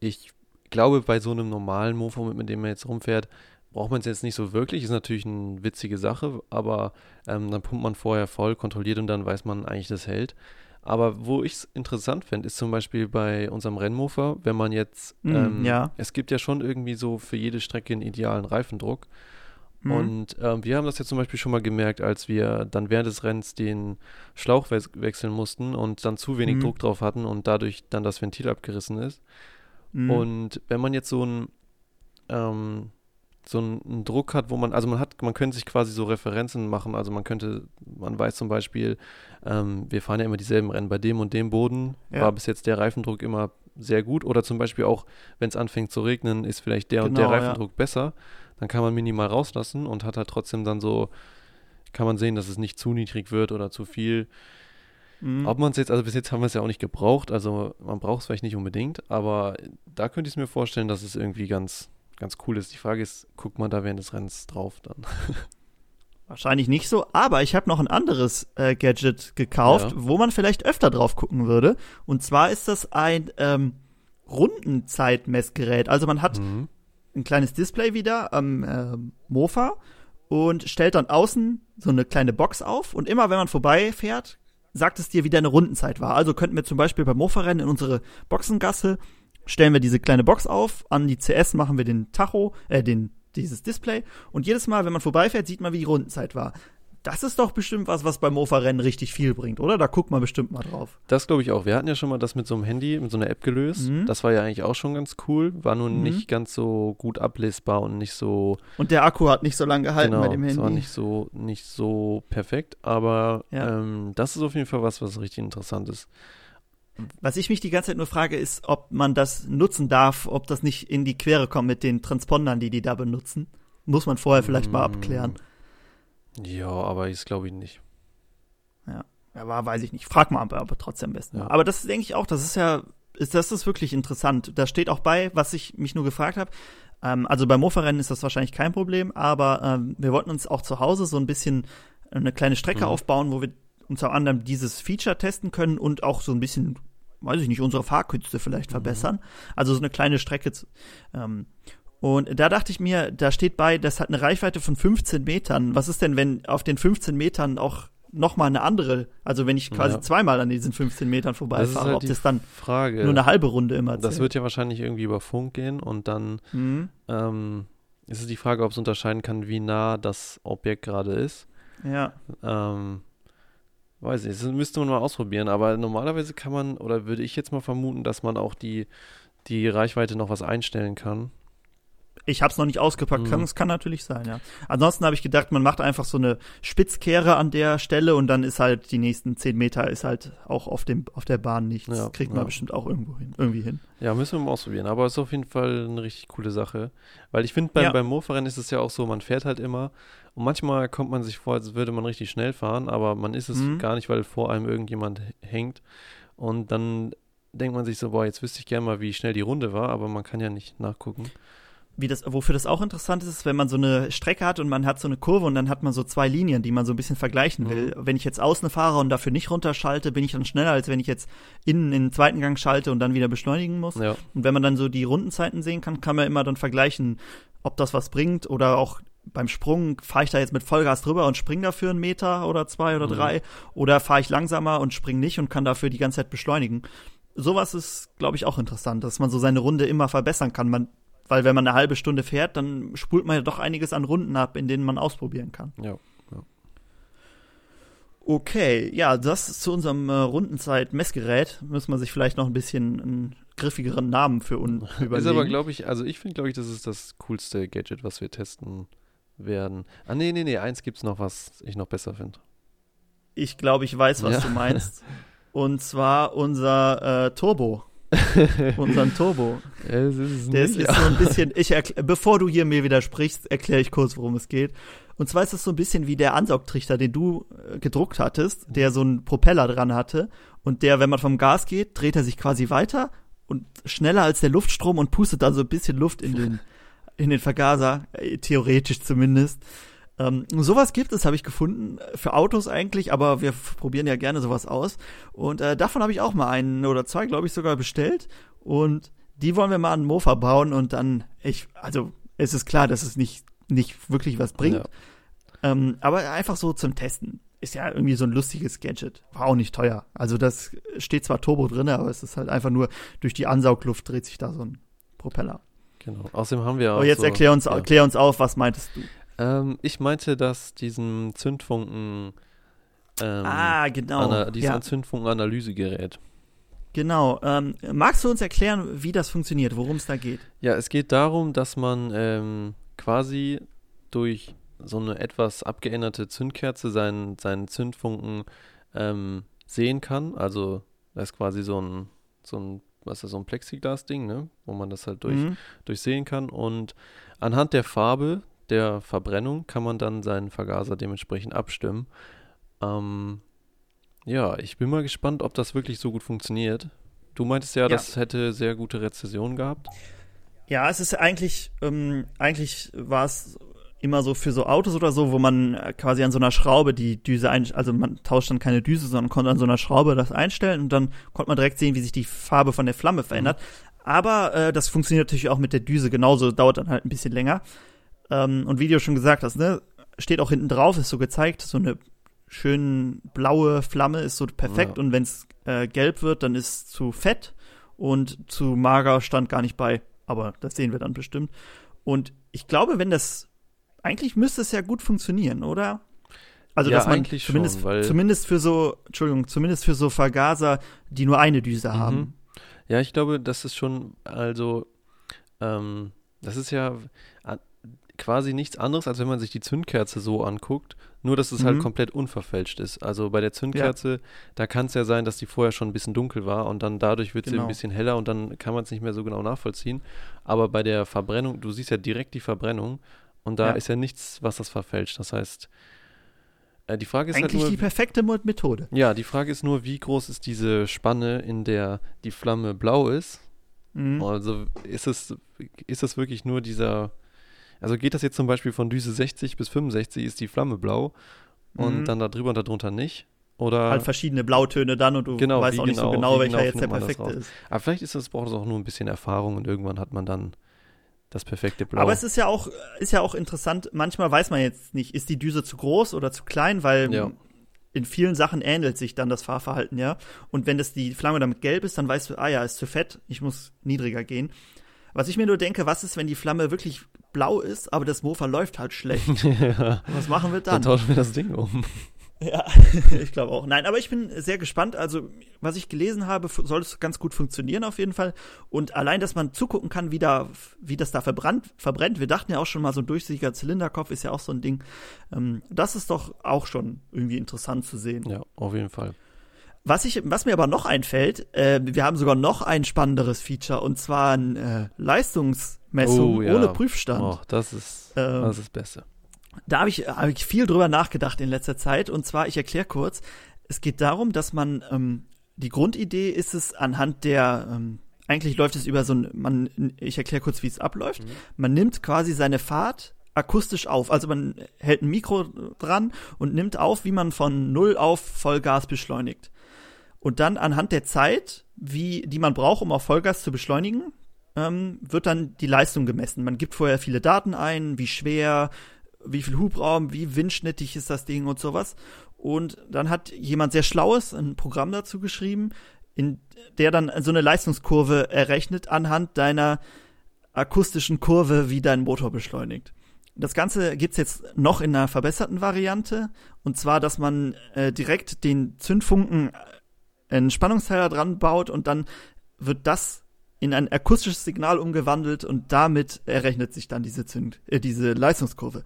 Speaker 4: ich glaube, bei so einem normalen Mofo, mit dem man jetzt rumfährt, braucht man es jetzt nicht so wirklich. Ist natürlich eine witzige Sache, aber ähm, dann pumpt man vorher voll, kontrolliert und dann weiß man eigentlich, das hält. Aber wo ich es interessant fände, ist zum Beispiel bei unserem Rennmofer, wenn man jetzt, mm, ähm, ja. es gibt ja schon irgendwie so für jede Strecke einen idealen Reifendruck. Mm. Und ähm, wir haben das jetzt zum Beispiel schon mal gemerkt, als wir dann während des Rennens den Schlauch we wechseln mussten und dann zu wenig mm. Druck drauf hatten und dadurch dann das Ventil abgerissen ist. Mhm. Und wenn man jetzt so ein ähm, so einen Druck hat, wo man, also man hat, man könnte sich quasi so Referenzen machen, also man könnte, man weiß zum Beispiel, ähm, wir fahren ja immer dieselben Rennen, bei dem und dem Boden ja. war bis jetzt der Reifendruck immer sehr gut oder zum Beispiel auch, wenn es anfängt zu regnen, ist vielleicht der genau, und der genau, Reifendruck ja. besser, dann kann man minimal rauslassen und hat halt trotzdem dann so, kann man sehen, dass es nicht zu niedrig wird oder zu viel. Mhm. Ob man es jetzt, also bis jetzt haben wir es ja auch nicht gebraucht, also man braucht es vielleicht nicht unbedingt, aber da könnte ich es mir vorstellen, dass es irgendwie ganz, ganz cool ist. Die Frage ist, guckt man da während des Rennens drauf dann?
Speaker 3: Wahrscheinlich nicht so, aber ich habe noch ein anderes äh, Gadget gekauft, ja. wo man vielleicht öfter drauf gucken würde. Und zwar ist das ein ähm, Rundenzeitmessgerät. Also man hat mhm. ein kleines Display wieder am äh, Mofa und stellt dann außen so eine kleine Box auf. Und immer wenn man vorbeifährt, sagt es dir, wie deine Rundenzeit war. Also könnten wir zum Beispiel beim Mofa-Rennen in unsere Boxengasse stellen wir diese kleine Box auf, an die CS machen wir den Tacho, äh, den, dieses Display und jedes Mal, wenn man vorbeifährt, sieht man, wie die Rundenzeit war. Das ist doch bestimmt was, was beim Mofa-Rennen richtig viel bringt, oder? Da guckt man bestimmt mal drauf.
Speaker 4: Das glaube ich auch. Wir hatten ja schon mal das mit so einem Handy, mit so einer App gelöst. Mhm. Das war ja eigentlich auch schon ganz cool. War nun mhm. nicht ganz so gut ablesbar und nicht so.
Speaker 3: Und der Akku hat nicht so lange gehalten
Speaker 4: genau,
Speaker 3: bei dem Handy. Das
Speaker 4: war nicht so, nicht so perfekt, aber ja. ähm, das ist auf jeden Fall was, was richtig interessant ist.
Speaker 3: Was ich mich die ganze Zeit nur frage, ist, ob man das nutzen darf, ob das nicht in die Quere kommt mit den Transpondern, die die da benutzen. Muss man vorher vielleicht mal abklären.
Speaker 4: Ja, aber ich glaube ich nicht.
Speaker 3: Ja, aber weiß ich nicht. Frag mal aber, aber trotzdem am besten. Ja. Aber das denke ich auch, das ist ja, ist, das ist wirklich interessant. Da steht auch bei, was ich mich nur gefragt habe. Ähm, also beim Mofa-Rennen ist das wahrscheinlich kein Problem, aber ähm, wir wollten uns auch zu Hause so ein bisschen eine kleine Strecke mhm. aufbauen, wo wir unter anderem dieses Feature testen können und auch so ein bisschen weiß ich nicht, unsere Fahrkünste vielleicht mhm. verbessern. Also so eine kleine Strecke. Ähm, und da dachte ich mir, da steht bei, das hat eine Reichweite von 15 Metern. Was ist denn, wenn auf den 15 Metern auch nochmal eine andere, also wenn ich quasi ja. zweimal an diesen 15 Metern vorbeifahre, halt ob das dann
Speaker 4: Frage.
Speaker 3: nur eine halbe Runde immer
Speaker 4: zählt. Das wird ja wahrscheinlich irgendwie über Funk gehen und dann mhm. ähm, ist es die Frage, ob es unterscheiden kann, wie nah das Objekt gerade ist.
Speaker 3: Ja.
Speaker 4: Ähm, weiß nicht, das müsste man mal ausprobieren, aber normalerweise kann man, oder würde ich jetzt mal vermuten, dass man auch die, die Reichweite noch was einstellen kann.
Speaker 3: Ich habe es noch nicht ausgepackt, mhm. kann, es kann natürlich sein, ja. Ansonsten habe ich gedacht, man macht einfach so eine Spitzkehre an der Stelle und dann ist halt die nächsten zehn Meter ist halt auch auf dem auf der Bahn nichts. Ja, Kriegt man ja. bestimmt auch irgendwo hin, irgendwie hin.
Speaker 4: Ja, müssen wir mal ausprobieren. Aber es ist auf jeden Fall eine richtig coole Sache, weil ich finde beim ja. beim Mofa-Rennen ist es ja auch so, man fährt halt immer und manchmal kommt man sich vor, als würde man richtig schnell fahren, aber man ist es mhm. gar nicht, weil vor einem irgendjemand hängt und dann denkt man sich so, boah, jetzt wüsste ich gerne mal, wie schnell die Runde war, aber man kann ja nicht nachgucken
Speaker 3: das, wofür das auch interessant ist, ist, wenn man so eine Strecke hat und man hat so eine Kurve und dann hat man so zwei Linien, die man so ein bisschen vergleichen will. Mhm. Wenn ich jetzt außen fahre und dafür nicht runterschalte, bin ich dann schneller, als wenn ich jetzt innen in den zweiten Gang schalte und dann wieder beschleunigen muss. Ja. Und wenn man dann so die Rundenzeiten sehen kann, kann man immer dann vergleichen, ob das was bringt oder auch beim Sprung fahre ich da jetzt mit Vollgas drüber und springe dafür einen Meter oder zwei oder mhm. drei oder fahre ich langsamer und springe nicht und kann dafür die ganze Zeit beschleunigen. Sowas ist, glaube ich, auch interessant, dass man so seine Runde immer verbessern kann. Man weil wenn man eine halbe Stunde fährt, dann spult man ja doch einiges an Runden ab, in denen man ausprobieren kann.
Speaker 4: Ja. ja.
Speaker 3: Okay, ja, das zu unserem äh, Rundenzeit-Messgerät. Müssen wir sich vielleicht noch ein bisschen einen griffigeren Namen für uns überlegen.
Speaker 4: Ist aber, glaube ich, also ich finde, glaube ich, das ist das coolste Gadget, was wir testen werden. Ah, nee, nee, nee, eins gibt es noch, was ich noch besser finde.
Speaker 3: Ich glaube, ich weiß, was ja. du meinst. Und zwar unser äh, Turbo. unseren Turbo.
Speaker 4: Es ist
Speaker 3: Der ist, ist so ein bisschen, ich bevor du hier mir widersprichst, erkläre ich kurz, worum es geht. Und zwar ist es so ein bisschen wie der Ansaugtrichter, den du äh, gedruckt hattest, der so einen Propeller dran hatte und der, wenn man vom Gas geht, dreht er sich quasi weiter und schneller als der Luftstrom und pustet dann so ein bisschen Luft in den, in den Vergaser, äh, theoretisch zumindest. Ähm, sowas gibt es, habe ich gefunden, für Autos eigentlich, aber wir probieren ja gerne sowas aus. Und äh, davon habe ich auch mal einen oder zwei, glaube ich, sogar bestellt. Und die wollen wir mal an Mofa bauen und dann, ich, also es ist klar, dass es nicht, nicht wirklich was bringt. Ja. Ähm, aber einfach so zum Testen. Ist ja irgendwie so ein lustiges Gadget. War auch nicht teuer. Also das steht zwar Turbo drin, aber es ist halt einfach nur durch die Ansaugluft dreht sich da so ein Propeller.
Speaker 4: Genau. Außerdem haben wir auch.
Speaker 3: Aber jetzt
Speaker 4: so,
Speaker 3: erklär uns, ja. erklär uns auf, was meintest du?
Speaker 4: Ähm, ich meinte, dass diesen Zündfunken.
Speaker 3: Ähm, ah, genau.
Speaker 4: dieses ja. Zündfunken-Analysegerät.
Speaker 3: Genau. Ähm, magst du uns erklären, wie das funktioniert, worum es da geht?
Speaker 4: Ja, es geht darum, dass man ähm, quasi durch so eine etwas abgeänderte Zündkerze seinen, seinen Zündfunken ähm, sehen kann. Also da ist quasi so ein, so ein, was ist so ein Plexiglas-Ding, ne? Wo man das halt durch, mhm. durchsehen kann. Und anhand der Farbe der Verbrennung kann man dann seinen Vergaser dementsprechend abstimmen. Ähm, ja, ich bin mal gespannt, ob das wirklich so gut funktioniert. Du meintest ja, ja. das hätte sehr gute Rezession gehabt.
Speaker 3: Ja, es ist eigentlich, ähm, eigentlich war es immer so für so Autos oder so, wo man quasi an so einer Schraube die Düse ein, also man tauscht dann keine Düse, sondern konnte an so einer Schraube das einstellen und dann konnte man direkt sehen, wie sich die Farbe von der Flamme verändert. Mhm. Aber äh, das funktioniert natürlich auch mit der Düse genauso, dauert dann halt ein bisschen länger. Ähm, und wie du schon gesagt hast, ne, steht auch hinten drauf, ist so gezeigt, so eine schön blaue Flamme ist so perfekt ja. und wenn es äh, gelb wird, dann ist zu fett und zu mager stand gar nicht bei. Aber das sehen wir dann bestimmt. Und ich glaube, wenn das eigentlich müsste es ja gut funktionieren, oder? Also ja, dass man zumindest, schon, zumindest für so, Entschuldigung, zumindest für so Vergaser, die nur eine Düse mhm. haben.
Speaker 4: Ja, ich glaube, das ist schon, also, ähm, das ist ja, quasi nichts anderes, als wenn man sich die Zündkerze so anguckt, nur dass es halt mhm. halt komplett unverfälscht ist. Also bei der Zündkerze, ja. da kann es ja sein, dass die vorher schon ein bisschen dunkel war und dann dadurch wird genau. sie ein bisschen heller und dann kann man es nicht mehr so genau nachvollziehen. Aber bei der Verbrennung, du siehst ja direkt die Verbrennung und da ja. ist ja nichts, was das verfälscht. Das heißt, äh, die Frage ist
Speaker 3: halt Eigentlich
Speaker 4: halt
Speaker 3: nur, die perfekte Methode.
Speaker 4: Ja, die Frage ist nur, wie groß ist diese Spanne, in der die Flamme blau ist? Mhm. Also ist es, ist es wirklich nur dieser also geht das jetzt zum Beispiel von Düse 60 bis 65 ist die Flamme blau und mhm. dann da drüber und darunter nicht? Oder
Speaker 3: halt verschiedene Blautöne dann und du genau, weißt auch nicht genau, so genau, welcher genau jetzt der perfekte ist.
Speaker 4: Aber vielleicht ist das, braucht es auch nur ein bisschen Erfahrung und irgendwann hat man dann das perfekte Blau.
Speaker 3: Aber es ist ja auch, ist ja auch interessant, manchmal weiß man jetzt nicht, ist die Düse zu groß oder zu klein, weil
Speaker 4: ja.
Speaker 3: in vielen Sachen ähnelt sich dann das Fahrverhalten, ja. Und wenn das die Flamme damit gelb ist, dann weißt du, ah ja, ist zu fett, ich muss niedriger gehen. Was ich mir nur denke, was ist, wenn die Flamme wirklich blau ist, aber das Mofa läuft halt schlecht? ja. Was machen wir dann?
Speaker 4: Dann tauschen wir das Ding um.
Speaker 3: Ja, ich glaube auch. Nein, aber ich bin sehr gespannt. Also, was ich gelesen habe, soll es ganz gut funktionieren auf jeden Fall. Und allein, dass man zugucken kann, wie, da, wie das da verbrannt, verbrennt. Wir dachten ja auch schon mal, so ein durchsichtiger Zylinderkopf ist ja auch so ein Ding. Ähm, das ist doch auch schon irgendwie interessant zu sehen.
Speaker 4: Ja, auf jeden Fall.
Speaker 3: Was, ich, was mir aber noch einfällt, äh, wir haben sogar noch ein spannenderes Feature und zwar eine äh, Leistungsmessung oh, ja. ohne Prüfstand. Oh,
Speaker 4: das ist ähm, das, ist das Beste
Speaker 3: da habe ich, hab ich viel drüber nachgedacht in letzter Zeit. Und zwar, ich erkläre kurz, es geht darum, dass man, ähm, die Grundidee ist es anhand der, ähm, eigentlich läuft es über so ein, man, ich erkläre kurz, wie es abläuft. Mhm. Man nimmt quasi seine Fahrt akustisch auf. Also man hält ein Mikro dran und nimmt auf, wie man von Null auf Vollgas beschleunigt. Und dann anhand der Zeit, wie, die man braucht, um auf Vollgas zu beschleunigen, ähm, wird dann die Leistung gemessen. Man gibt vorher viele Daten ein, wie schwer, wie viel Hubraum, wie windschnittig ist das Ding und sowas. Und dann hat jemand sehr Schlaues ein Programm dazu geschrieben, in der dann so eine Leistungskurve errechnet anhand deiner akustischen Kurve, wie dein Motor beschleunigt. Das Ganze gibt's jetzt noch in einer verbesserten Variante. Und zwar, dass man äh, direkt den Zündfunken einen Spannungsteiler dran baut und dann wird das in ein akustisches Signal umgewandelt und damit errechnet sich dann diese, Zünd äh, diese Leistungskurve.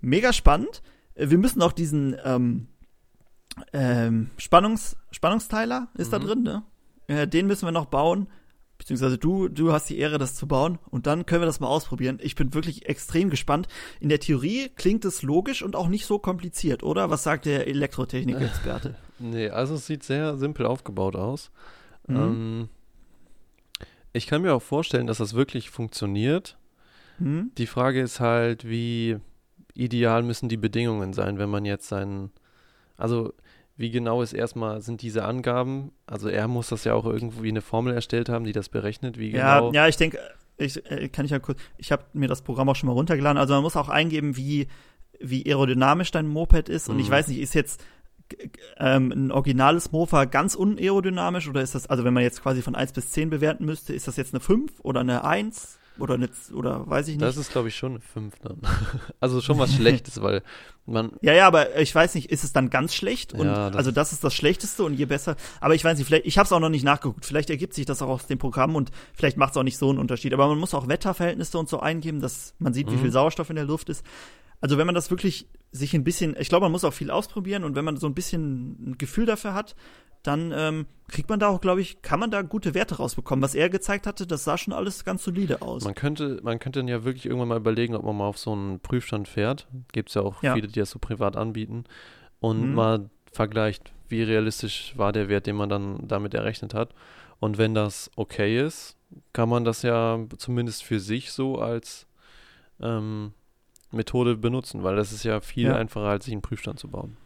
Speaker 3: Mega spannend. Äh, wir müssen auch diesen ähm, ähm, Spannungs Spannungsteiler ist mhm. da drin, ne? Äh, den müssen wir noch bauen. Beziehungsweise du, du hast die Ehre, das zu bauen. Und dann können wir das mal ausprobieren. Ich bin wirklich extrem gespannt. In der Theorie klingt es logisch und auch nicht so kompliziert, oder? Was sagt der Elektrotechnik-Experte?
Speaker 4: nee, also es sieht sehr simpel aufgebaut aus. Mhm. Ähm, ich kann mir auch vorstellen, dass das wirklich funktioniert. Mhm. Die Frage ist halt, wie ideal müssen die Bedingungen sein, wenn man jetzt seinen, also wie genau ist erstmal, sind diese Angaben, also er muss das ja auch irgendwie eine Formel erstellt haben, die das berechnet, wie
Speaker 3: genau. Ja, ja ich denke, ich, äh, kann ich ja kurz, ich habe mir das Programm auch schon mal runtergeladen, also man muss auch eingeben, wie, wie aerodynamisch dein Moped ist und mhm. ich weiß nicht, ist jetzt ähm, ein originales Mofa ganz unaerodynamisch oder ist das, also wenn man jetzt quasi von 1 bis 10 bewerten müsste, ist das jetzt eine 5 oder eine 1? Oder, eine, oder weiß ich nicht.
Speaker 4: Das ist, glaube ich, schon eine 5 dann. also schon was Schlechtes, weil man.
Speaker 3: Ja, ja, aber ich weiß nicht, ist es dann ganz schlecht? Und, ja, das also das ist das Schlechteste und je besser. Aber ich weiß nicht, vielleicht, ich habe es auch noch nicht nachgeguckt. Vielleicht ergibt sich das auch aus dem Programm und vielleicht macht es auch nicht so einen Unterschied. Aber man muss auch Wetterverhältnisse und so eingeben, dass man sieht, mhm. wie viel Sauerstoff in der Luft ist. Also wenn man das wirklich sich ein bisschen, ich glaube, man muss auch viel ausprobieren und wenn man so ein bisschen ein Gefühl dafür hat, dann ähm, kriegt man da auch, glaube ich, kann man da gute Werte rausbekommen. Was er gezeigt hatte, das sah schon alles ganz solide aus.
Speaker 4: Man könnte, man könnte dann ja wirklich irgendwann mal überlegen, ob man mal auf so einen Prüfstand fährt. Gibt es ja auch ja. viele, die das so privat anbieten. Und mhm. mal vergleicht, wie realistisch war der Wert, den man dann damit errechnet hat. Und wenn das okay ist, kann man das ja zumindest für sich so als ähm, Methode benutzen, weil das ist ja viel ja. einfacher, als sich einen Prüfstand zu bauen.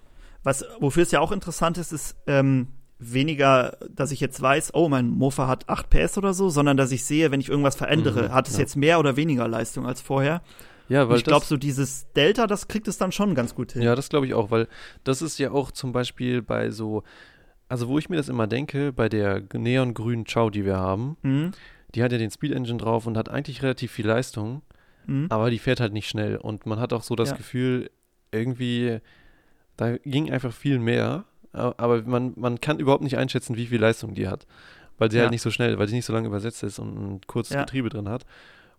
Speaker 3: Was, wofür es ja auch interessant ist, ist ähm, weniger, dass ich jetzt weiß, oh, mein Mofa hat 8 PS oder so, sondern dass ich sehe, wenn ich irgendwas verändere, mhm, hat es ja. jetzt mehr oder weniger Leistung als vorher. Ja, weil Und ich glaube, so dieses Delta, das kriegt es dann schon ganz gut hin.
Speaker 4: Ja, das glaube ich auch, weil das ist ja auch zum Beispiel bei so, also wo ich mir das immer denke, bei der neongrünen Chow, die wir haben, mhm. die hat ja den Speed Engine drauf und hat eigentlich relativ viel Leistung. Mhm. Aber die fährt halt nicht schnell. Und man hat auch so das ja. Gefühl, irgendwie, da ging einfach viel mehr. Aber man, man kann überhaupt nicht einschätzen, wie viel Leistung die hat. Weil sie halt ja. halt nicht so schnell, weil sie nicht so lange übersetzt ist und ein kurzes ja. Getriebe drin hat.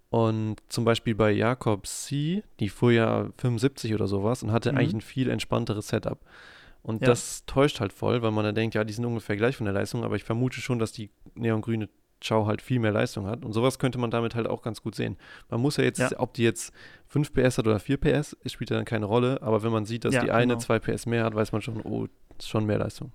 Speaker 4: Und zum Beispiel bei Jakob C., die fuhr ja 75 oder sowas und hatte mhm. eigentlich ein viel entspannteres Setup. Und ja. das täuscht halt voll, weil man dann denkt, ja, die sind ungefähr gleich von der Leistung, aber ich vermute schon, dass die neongrüne Chow halt viel mehr Leistung hat. Und sowas könnte man damit halt auch ganz gut sehen. Man muss ja jetzt, ja. ob die jetzt 5 PS hat oder 4 PS, spielt ja dann keine Rolle. Aber wenn man sieht, dass ja, die eine genau. 2 PS mehr hat, weiß man schon, oh, ist schon mehr Leistung.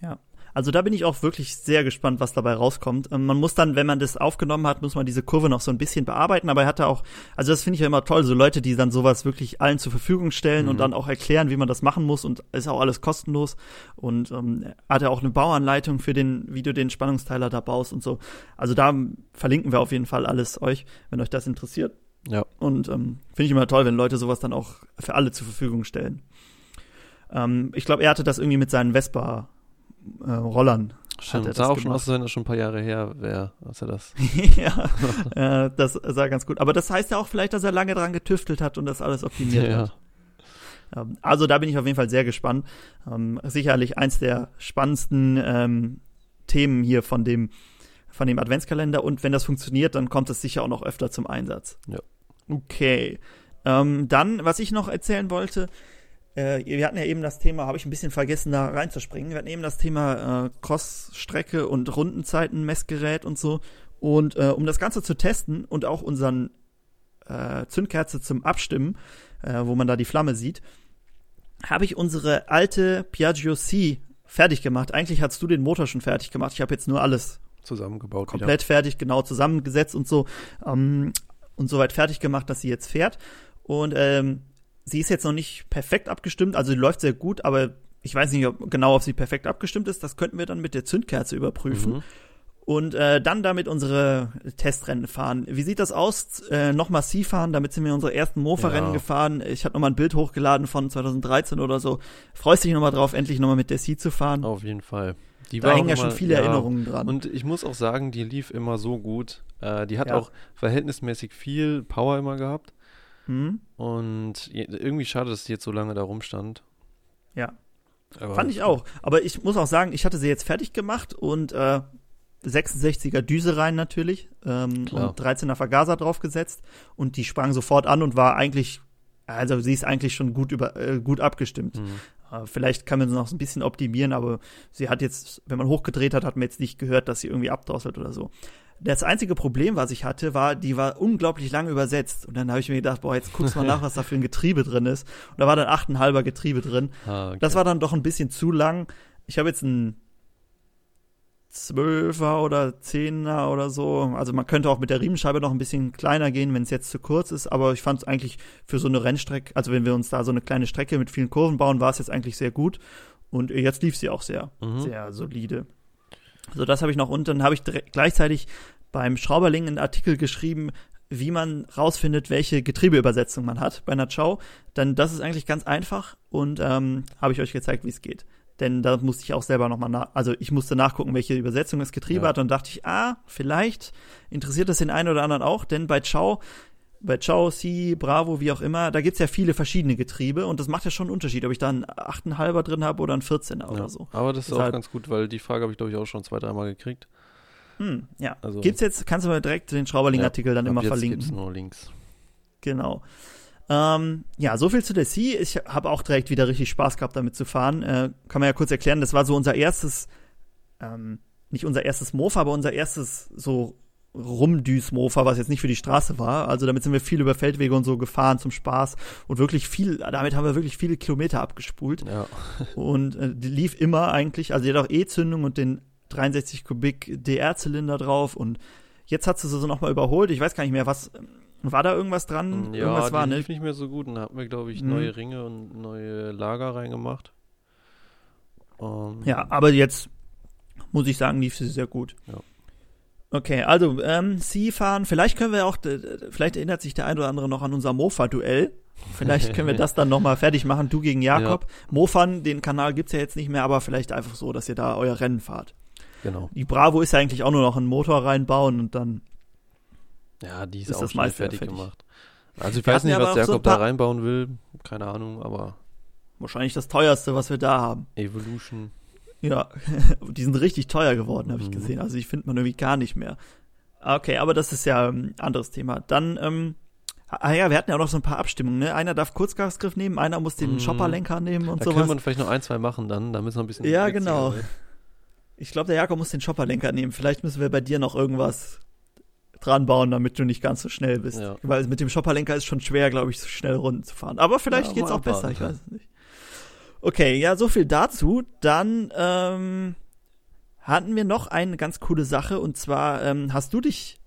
Speaker 3: Ja. Also da bin ich auch wirklich sehr gespannt, was dabei rauskommt. Ähm, man muss dann, wenn man das aufgenommen hat, muss man diese Kurve noch so ein bisschen bearbeiten. Aber er hatte auch, also das finde ich ja immer toll, so Leute, die dann sowas wirklich allen zur Verfügung stellen mhm. und dann auch erklären, wie man das machen muss und ist auch alles kostenlos. Und ähm, hat er auch eine Bauanleitung für den, wie du den Spannungsteiler da baust und so. Also da verlinken wir auf jeden Fall alles euch, wenn euch das interessiert.
Speaker 4: Ja.
Speaker 3: Und ähm, finde ich immer toll, wenn Leute sowas dann auch für alle zur Verfügung stellen. Ähm, ich glaube, er hatte das irgendwie mit seinen Vespa-Rollern. Äh,
Speaker 4: Stimmt, sah auch gemacht. schon aus, als wenn das schon ein paar Jahre her wäre, als er das.
Speaker 3: ja, äh, das sah ganz gut. Aber das heißt ja auch vielleicht, dass er lange dran getüftelt hat und das alles optimiert ja. hat. Ähm, also da bin ich auf jeden Fall sehr gespannt. Ähm, sicherlich eins der spannendsten ähm, Themen hier von dem, von dem Adventskalender. Und wenn das funktioniert, dann kommt es sicher auch noch öfter zum Einsatz.
Speaker 4: Ja.
Speaker 3: Okay. Ähm, dann, was ich noch erzählen wollte, äh, wir hatten ja eben das Thema, habe ich ein bisschen vergessen, da reinzuspringen. Wir hatten eben das Thema äh, Cross-Strecke und Rundenzeiten, Messgerät und so. Und äh, um das Ganze zu testen und auch unseren äh, Zündkerze zum Abstimmen, äh, wo man da die Flamme sieht, habe ich unsere alte Piaggio C fertig gemacht. Eigentlich hast du den Motor schon fertig gemacht. Ich habe jetzt nur alles
Speaker 4: zusammengebaut.
Speaker 3: Komplett wieder. fertig, genau zusammengesetzt und so. Ähm, und soweit fertig gemacht, dass sie jetzt fährt. Und ähm, sie ist jetzt noch nicht perfekt abgestimmt, also sie läuft sehr gut, aber ich weiß nicht ob, genau, ob sie perfekt abgestimmt ist. Das könnten wir dann mit der Zündkerze überprüfen. Mhm und äh, dann damit unsere Testrennen fahren. Wie sieht das aus? Äh, noch massiv fahren, damit sind wir unsere ersten Mofa-Rennen ja. gefahren. Ich habe nochmal ein Bild hochgeladen von 2013 oder so. Freust dich nochmal drauf, endlich nochmal mit der C zu fahren?
Speaker 4: Auf jeden Fall.
Speaker 3: Die da hängen ja schon viele ja, Erinnerungen dran.
Speaker 4: Und ich muss auch sagen, die lief immer so gut. Äh, die hat ja. auch verhältnismäßig viel Power immer gehabt.
Speaker 3: Hm?
Speaker 4: Und irgendwie schade, dass sie jetzt so lange da rumstand.
Speaker 3: Ja. Aber Fand ich auch. Aber ich muss auch sagen, ich hatte sie jetzt fertig gemacht und äh, 66er Düse rein natürlich ähm, und 13er Vergaser draufgesetzt und die sprang sofort an und war eigentlich, also sie ist eigentlich schon gut über äh, gut abgestimmt. Mhm. Äh, vielleicht kann man sie noch ein bisschen optimieren, aber sie hat jetzt, wenn man hochgedreht hat, hat man jetzt nicht gehört, dass sie irgendwie abdrosselt oder so. Das einzige Problem, was ich hatte, war, die war unglaublich lange übersetzt. Und dann habe ich mir gedacht, boah, jetzt guckst mal nach, was da für ein Getriebe drin ist. Und da war dann achteinhalber Getriebe drin. Ah, okay. Das war dann doch ein bisschen zu lang. Ich habe jetzt ein Zwölfer oder Zehner oder so. Also man könnte auch mit der Riemenscheibe noch ein bisschen kleiner gehen, wenn es jetzt zu kurz ist. Aber ich fand es eigentlich für so eine Rennstrecke, also wenn wir uns da so eine kleine Strecke mit vielen Kurven bauen, war es jetzt eigentlich sehr gut. Und jetzt lief sie auch sehr, mhm. sehr solide. So, das habe ich noch. Und dann habe ich gleichzeitig beim Schrauberling einen Artikel geschrieben, wie man rausfindet, welche Getriebeübersetzung man hat bei einer Chow. Denn das ist eigentlich ganz einfach und ähm, habe ich euch gezeigt, wie es geht denn da musste ich auch selber nochmal nach, also ich musste nachgucken, welche Übersetzung das Getriebe ja. hat und dachte ich, ah, vielleicht interessiert das den einen oder anderen auch, denn bei Ciao, bei Ciao, C, Bravo, wie auch immer, da gibt's ja viele verschiedene Getriebe und das macht ja schon einen Unterschied, ob ich da einen 8,5er drin habe oder einen 14er ja, oder so.
Speaker 4: Aber das ist Deshalb, auch ganz gut, weil die Frage habe ich, glaube ich, auch schon zwei, dreimal gekriegt.
Speaker 3: Hm, ja. Also, gibt's jetzt, kannst du mal direkt den Schrauberling-Artikel ja, dann immer verlinken.
Speaker 4: Gibt's nur Links.
Speaker 3: Genau. Ähm, ja, so viel zu der C. Ich habe auch direkt wieder richtig Spaß gehabt, damit zu fahren. Äh, kann man ja kurz erklären, das war so unser erstes, ähm, nicht unser erstes Mofa, aber unser erstes so Rumdüs-Mofa, was jetzt nicht für die Straße war. Also damit sind wir viel über Feldwege und so gefahren zum Spaß und wirklich viel, damit haben wir wirklich viele Kilometer abgespult.
Speaker 4: Ja.
Speaker 3: und äh, die lief immer eigentlich, also die hat auch E-Zündung und den 63 Kubik DR-Zylinder drauf und jetzt hat sie so nochmal überholt. Ich weiß gar nicht mehr, was war da irgendwas dran?
Speaker 4: Ja,
Speaker 3: irgendwas
Speaker 4: war, die lief ne? nicht mehr so gut. Und da hatten wir, glaube ich, mhm. neue Ringe und neue Lager reingemacht.
Speaker 3: Um, ähm, ja, aber jetzt muss ich sagen, lief sie sehr gut.
Speaker 4: Ja.
Speaker 3: Okay, also ähm, Sie fahren, vielleicht können wir auch, vielleicht erinnert sich der ein oder andere noch an unser Mofa-Duell. Vielleicht können wir das dann nochmal fertig machen, du gegen Jakob. Ja. Mofan, den Kanal gibt's ja jetzt nicht mehr, aber vielleicht einfach so, dass ihr da euer Rennen fahrt.
Speaker 4: Genau.
Speaker 3: Die Bravo ist ja eigentlich auch nur noch einen Motor reinbauen und dann
Speaker 4: ja, die ist, ist auch schon fertig, fertig, gemacht. Also ich weiß nicht, was Jakob so da reinbauen will. Keine Ahnung, aber.
Speaker 3: Wahrscheinlich das teuerste, was wir da haben.
Speaker 4: Evolution.
Speaker 3: Ja, die sind richtig teuer geworden, habe ich mhm. gesehen. Also ich finde man irgendwie gar nicht mehr. Okay, aber das ist ja ein anderes Thema. Dann, ähm, ah ja, wir hatten ja auch noch so ein paar Abstimmungen, ne? Einer darf Kurzgasgriff nehmen, einer muss den mhm. Shopperlenker nehmen und
Speaker 4: da
Speaker 3: sowas.
Speaker 4: Da können wir vielleicht noch ein, zwei machen dann, damit es noch ein bisschen.
Speaker 3: Ja, genau. Wird. Ich glaube, der Jakob muss den Shopperlenker nehmen. Vielleicht müssen wir bei dir noch irgendwas dran bauen, damit du nicht ganz so schnell bist. Ja. Weil mit dem Shopperlenker ist schon schwer, glaube ich, so schnell Runden zu fahren. Aber vielleicht ja, geht's auch besser, ich weiß es nicht. Okay, ja, so viel dazu. Dann ähm, hatten wir noch eine ganz coole Sache und zwar ähm, hast du dich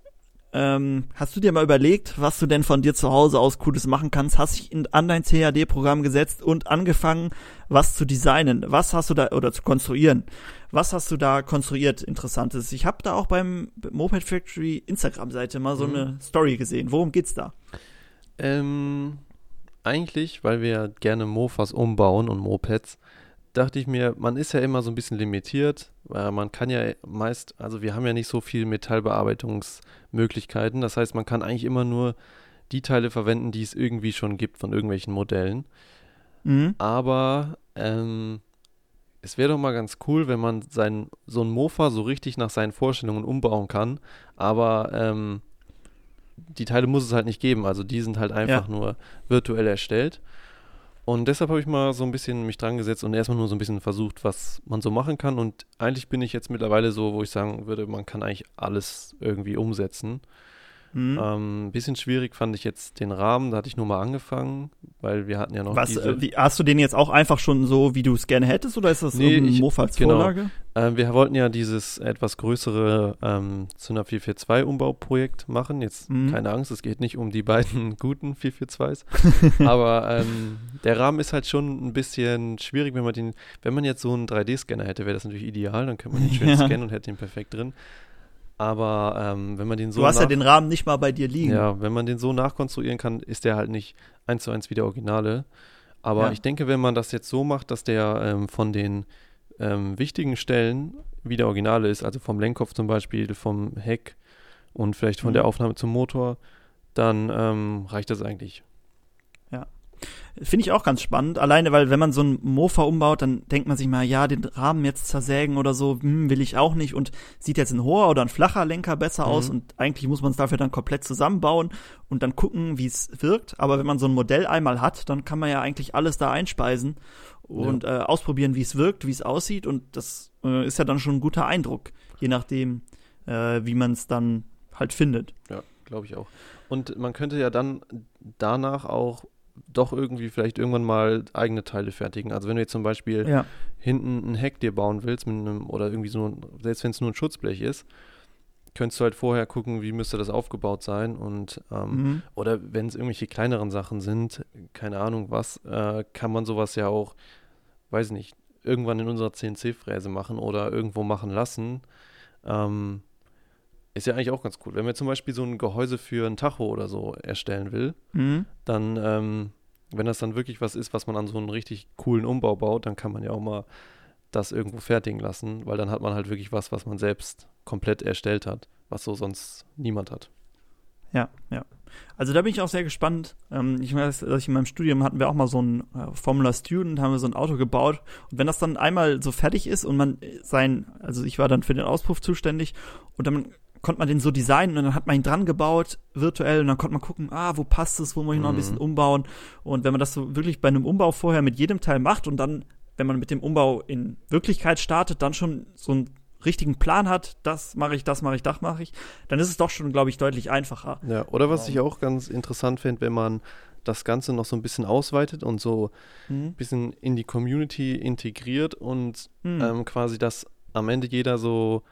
Speaker 3: ähm, hast du dir mal überlegt, was du denn von dir zu Hause aus Cooles machen kannst? Hast dich in, an dein CAD-Programm gesetzt und angefangen, was zu designen? Was hast du da, oder zu konstruieren? Was hast du da konstruiert, Interessantes? Ich habe da auch beim Moped Factory Instagram-Seite mal so mhm. eine Story gesehen. Worum geht's da?
Speaker 4: Ähm, eigentlich, weil wir gerne Mofas umbauen und Mopeds, dachte ich mir, man ist ja immer so ein bisschen limitiert, weil man kann ja meist, also wir haben ja nicht so viel Metallbearbeitungsmöglichkeiten. Das heißt, man kann eigentlich immer nur die Teile verwenden, die es irgendwie schon gibt von irgendwelchen Modellen. Mhm. Aber ähm, es wäre doch mal ganz cool, wenn man sein, so ein Mofa so richtig nach seinen Vorstellungen umbauen kann. Aber ähm, die Teile muss es halt nicht geben. Also die sind halt einfach ja. nur virtuell erstellt. Und deshalb habe ich mal so ein bisschen mich dran gesetzt und erstmal nur so ein bisschen versucht, was man so machen kann. Und eigentlich bin ich jetzt mittlerweile so, wo ich sagen würde, man kann eigentlich alles irgendwie umsetzen. Mhm. Ähm, bisschen schwierig fand ich jetzt den Rahmen, da hatte ich nur mal angefangen, weil wir hatten ja noch
Speaker 3: Was, diese äh, wie, hast du den jetzt auch einfach schon so, wie du es gerne hättest, oder ist das nee, ein Mofa als genau. Vorlage?
Speaker 4: Äh, wir wollten ja dieses etwas größere ähm, Zunder 442 Umbauprojekt machen. Jetzt mhm. keine Angst, es geht nicht um die beiden guten 442s, aber ähm, der Rahmen ist halt schon ein bisschen schwierig, wenn man den, wenn man jetzt so einen 3D-Scanner hätte, wäre das natürlich ideal, dann könnte man den schön ja. scannen und hätte den perfekt drin. Aber ähm, wenn man den so.
Speaker 3: Du hast ja den Rahmen nicht mal bei dir liegen.
Speaker 4: Ja, wenn man den so nachkonstruieren kann, ist der halt nicht eins zu eins wie der Originale. Aber ja. ich denke, wenn man das jetzt so macht, dass der ähm, von den ähm, wichtigen Stellen wie der Originale ist, also vom Lenkkopf zum Beispiel, vom Heck und vielleicht von mhm. der Aufnahme zum Motor, dann ähm, reicht das eigentlich.
Speaker 3: Finde ich auch ganz spannend. Alleine, weil wenn man so ein Mofa umbaut, dann denkt man sich mal, ja, den Rahmen jetzt zersägen oder so, hm, will ich auch nicht. Und sieht jetzt ein hoher oder ein flacher Lenker besser mhm. aus. Und eigentlich muss man es dafür dann komplett zusammenbauen und dann gucken, wie es wirkt. Aber wenn man so ein Modell einmal hat, dann kann man ja eigentlich alles da einspeisen und ja. äh, ausprobieren, wie es wirkt, wie es aussieht. Und das äh, ist ja dann schon ein guter Eindruck, je nachdem, äh, wie man es dann halt findet.
Speaker 4: Ja, glaube ich auch. Und man könnte ja dann danach auch doch irgendwie vielleicht irgendwann mal eigene Teile fertigen. Also wenn du jetzt zum Beispiel ja. hinten ein Heck dir bauen willst mit einem, oder irgendwie so, selbst wenn es nur ein Schutzblech ist, könntest du halt vorher gucken, wie müsste das aufgebaut sein und ähm, mhm. oder wenn es irgendwelche kleineren Sachen sind, keine Ahnung was, äh, kann man sowas ja auch, weiß nicht, irgendwann in unserer CNC-Fräse machen oder irgendwo machen lassen. Ähm, ist ja eigentlich auch ganz cool. Wenn man zum Beispiel so ein Gehäuse für ein Tacho oder so erstellen will, mhm. dann, ähm, wenn das dann wirklich was ist, was man an so einen richtig coolen Umbau baut, dann kann man ja auch mal das irgendwo fertigen lassen, weil dann hat man halt wirklich was, was man selbst komplett erstellt hat, was so sonst niemand hat.
Speaker 3: Ja, ja. Also da bin ich auch sehr gespannt. Ähm, ich weiß, dass ich in meinem Studium hatten wir auch mal so ein äh, Formula Student, haben wir so ein Auto gebaut. Und wenn das dann einmal so fertig ist und man sein, also ich war dann für den Auspuff zuständig und dann konnte man den so designen und dann hat man ihn dran gebaut, virtuell, und dann konnte man gucken, ah, wo passt es, wo muss ich noch ein bisschen mhm. umbauen. Und wenn man das so wirklich bei einem Umbau vorher mit jedem Teil macht und dann, wenn man mit dem Umbau in Wirklichkeit startet, dann schon so einen richtigen Plan hat, das mache ich, das mache ich, das mache ich, dann ist es doch schon, glaube ich, deutlich einfacher.
Speaker 4: Ja, oder was ich auch ganz interessant finde, wenn man das Ganze noch so ein bisschen ausweitet und so mhm. ein bisschen in die Community integriert und mhm. ähm, quasi das am Ende jeder so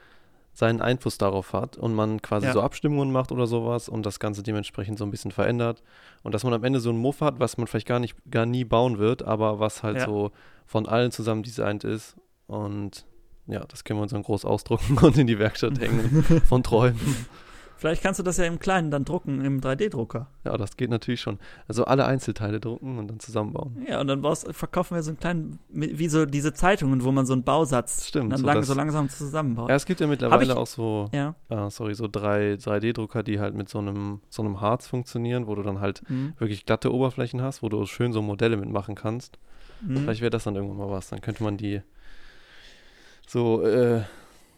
Speaker 4: seinen Einfluss darauf hat und man quasi ja. so Abstimmungen macht oder sowas und das Ganze dementsprechend so ein bisschen verändert und dass man am Ende so ein Muff hat, was man vielleicht gar nicht, gar nie bauen wird, aber was halt ja. so von allen zusammen designt ist und ja, das können wir uns dann groß ausdrucken und in die Werkstatt hängen von Träumen.
Speaker 3: Vielleicht kannst du das ja im Kleinen dann drucken, im 3D-Drucker.
Speaker 4: Ja, das geht natürlich schon. Also alle Einzelteile drucken und dann zusammenbauen.
Speaker 3: Ja, und dann baust, verkaufen wir so einen kleinen, wie so diese Zeitungen, wo man so einen Bausatz
Speaker 4: Stimmt,
Speaker 3: dann
Speaker 4: so,
Speaker 3: lang, so langsam zusammenbaut.
Speaker 4: Ja, es gibt ja mittlerweile ich, auch so, ja. Uh, sorry, so 3D-Drucker, die halt mit so einem, so einem Harz funktionieren, wo du dann halt mhm. wirklich glatte Oberflächen hast, wo du schön so Modelle mitmachen kannst. Mhm. Vielleicht wäre das dann irgendwann mal was. Dann könnte man die so äh,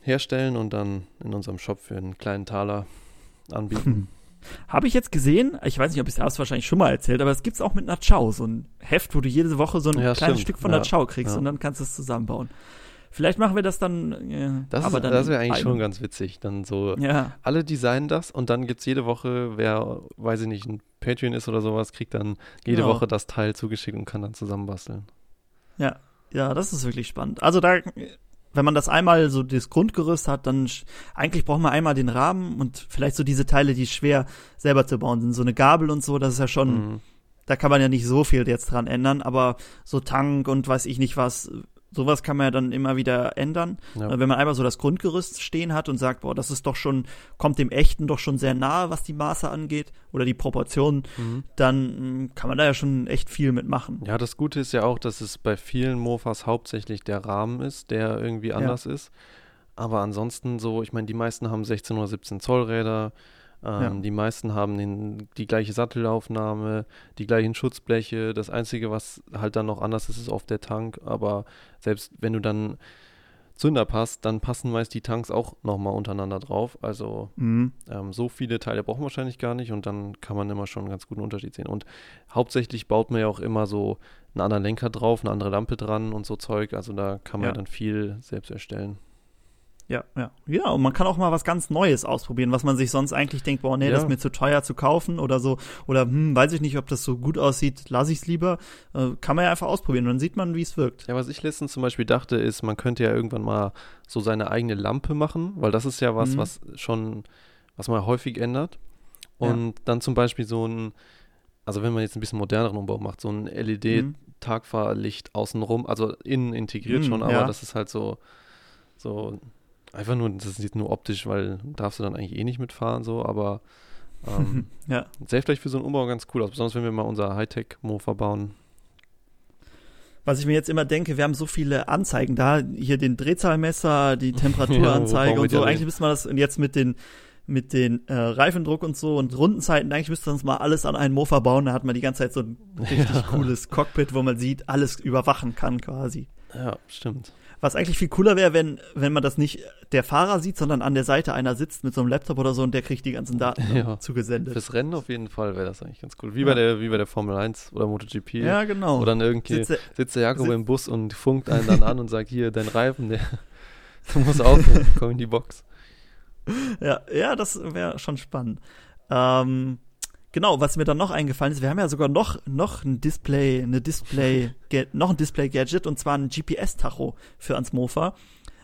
Speaker 4: herstellen und dann in unserem Shop für einen kleinen Taler anbieten.
Speaker 3: Habe ich jetzt gesehen, ich weiß nicht, ob ich es wahrscheinlich schon mal erzählt, aber es gibt es auch mit Nachau, so ein Heft, wo du jede Woche so ein ja, kleines stimmt. Stück von ja, Nachau kriegst ja. und dann kannst du es zusammenbauen. Vielleicht machen wir das dann. Äh,
Speaker 4: das das wäre eigentlich schon ganz witzig. Dann so, ja. alle designen das und dann gibt es jede Woche, wer, weiß ich nicht, ein Patreon ist oder sowas, kriegt dann jede genau. Woche das Teil zugeschickt und kann dann zusammenbasteln.
Speaker 3: Ja, ja, das ist wirklich spannend. Also da wenn man das einmal so das Grundgerüst hat, dann eigentlich braucht man einmal den Rahmen und vielleicht so diese Teile, die schwer selber zu bauen sind. So eine Gabel und so, das ist ja schon, mhm. da kann man ja nicht so viel jetzt dran ändern, aber so Tank und weiß ich nicht was, sowas kann man ja dann immer wieder ändern. Ja. Wenn man einmal so das Grundgerüst stehen hat und sagt, boah, das ist doch schon, kommt dem Echten doch schon sehr nahe, was die Maße angeht oder die Proportionen, mhm. dann mm, kann man da ja schon echt viel mitmachen.
Speaker 4: Ja, das Gute ist ja auch, dass es bei vielen Mofas hauptsächlich der Rahmen ist, der irgendwie anders ja. ist. Aber ansonsten so, ich meine, die meisten haben 16 oder 17 Zoll Räder, ähm, ja. Die meisten haben den, die gleiche Sattelaufnahme, die gleichen Schutzbleche. Das Einzige, was halt dann noch anders ist, ist oft der Tank. Aber selbst wenn du dann Zünder passt, dann passen meist die Tanks auch nochmal untereinander drauf. Also mhm. ähm, so viele Teile brauchen wahrscheinlich gar nicht und dann kann man immer schon einen ganz guten Unterschied sehen. Und hauptsächlich baut man ja auch immer so einen anderen Lenker drauf, eine andere Lampe dran und so Zeug. Also da kann man ja. dann viel selbst erstellen.
Speaker 3: Ja, ja. Ja, und man kann auch mal was ganz Neues ausprobieren, was man sich sonst eigentlich denkt, boah, nee, ja. das ist mir zu teuer zu kaufen oder so. Oder hm, weiß ich nicht, ob das so gut aussieht, lasse ich es lieber. Äh, kann man ja einfach ausprobieren und dann sieht man, wie es wirkt.
Speaker 4: Ja, was ich letztens zum Beispiel dachte, ist, man könnte ja irgendwann mal so seine eigene Lampe machen, weil das ist ja was, mhm. was schon, was man häufig ändert. Und ja. dann zum Beispiel so ein, also wenn man jetzt ein bisschen moderneren Umbau macht, so ein LED-Tagfahrlicht außenrum, also innen integriert mhm, schon, aber ja. das ist halt so, so Einfach nur, das ist nur optisch, weil darfst du dann eigentlich eh nicht mitfahren, so, aber ähm, ja. sähe vielleicht für so einen Umbau ganz cool aus, besonders wenn wir mal unser Hightech-Mofa bauen.
Speaker 3: Was ich mir jetzt immer denke, wir haben so viele Anzeigen da, hier den Drehzahlmesser, die Temperaturanzeige ja, und so. Eigentlich müsste man das jetzt mit den mit den äh, Reifendruck und so und Rundenzeiten, eigentlich müsste man uns mal alles an einen Mofa bauen, da hat man die ganze Zeit so ein richtig ja. cooles Cockpit, wo man sieht, alles überwachen kann quasi.
Speaker 4: Ja, stimmt.
Speaker 3: Was eigentlich viel cooler wäre, wenn, wenn man das nicht der Fahrer sieht, sondern an der Seite einer sitzt mit so einem Laptop oder so und der kriegt die ganzen Daten ja. zugesendet.
Speaker 4: Fürs Rennen auf jeden Fall wäre das eigentlich ganz cool. Wie, ja. bei der, wie bei der Formel 1 oder MotoGP.
Speaker 3: Ja, genau.
Speaker 4: Wo dann irgendwie sitzt der, sitzt der Jakob sitz im Bus und funkt einen dann an und sagt, hier, dein Reifen, der, du musst aufhören, komm in die Box.
Speaker 3: Ja, ja, das wäre schon spannend. Ähm, Genau, was mir dann noch eingefallen ist, wir haben ja sogar noch, noch ein Display, eine Display, noch ein Display-Gadget und zwar ein GPS-Tacho für ans Mofa.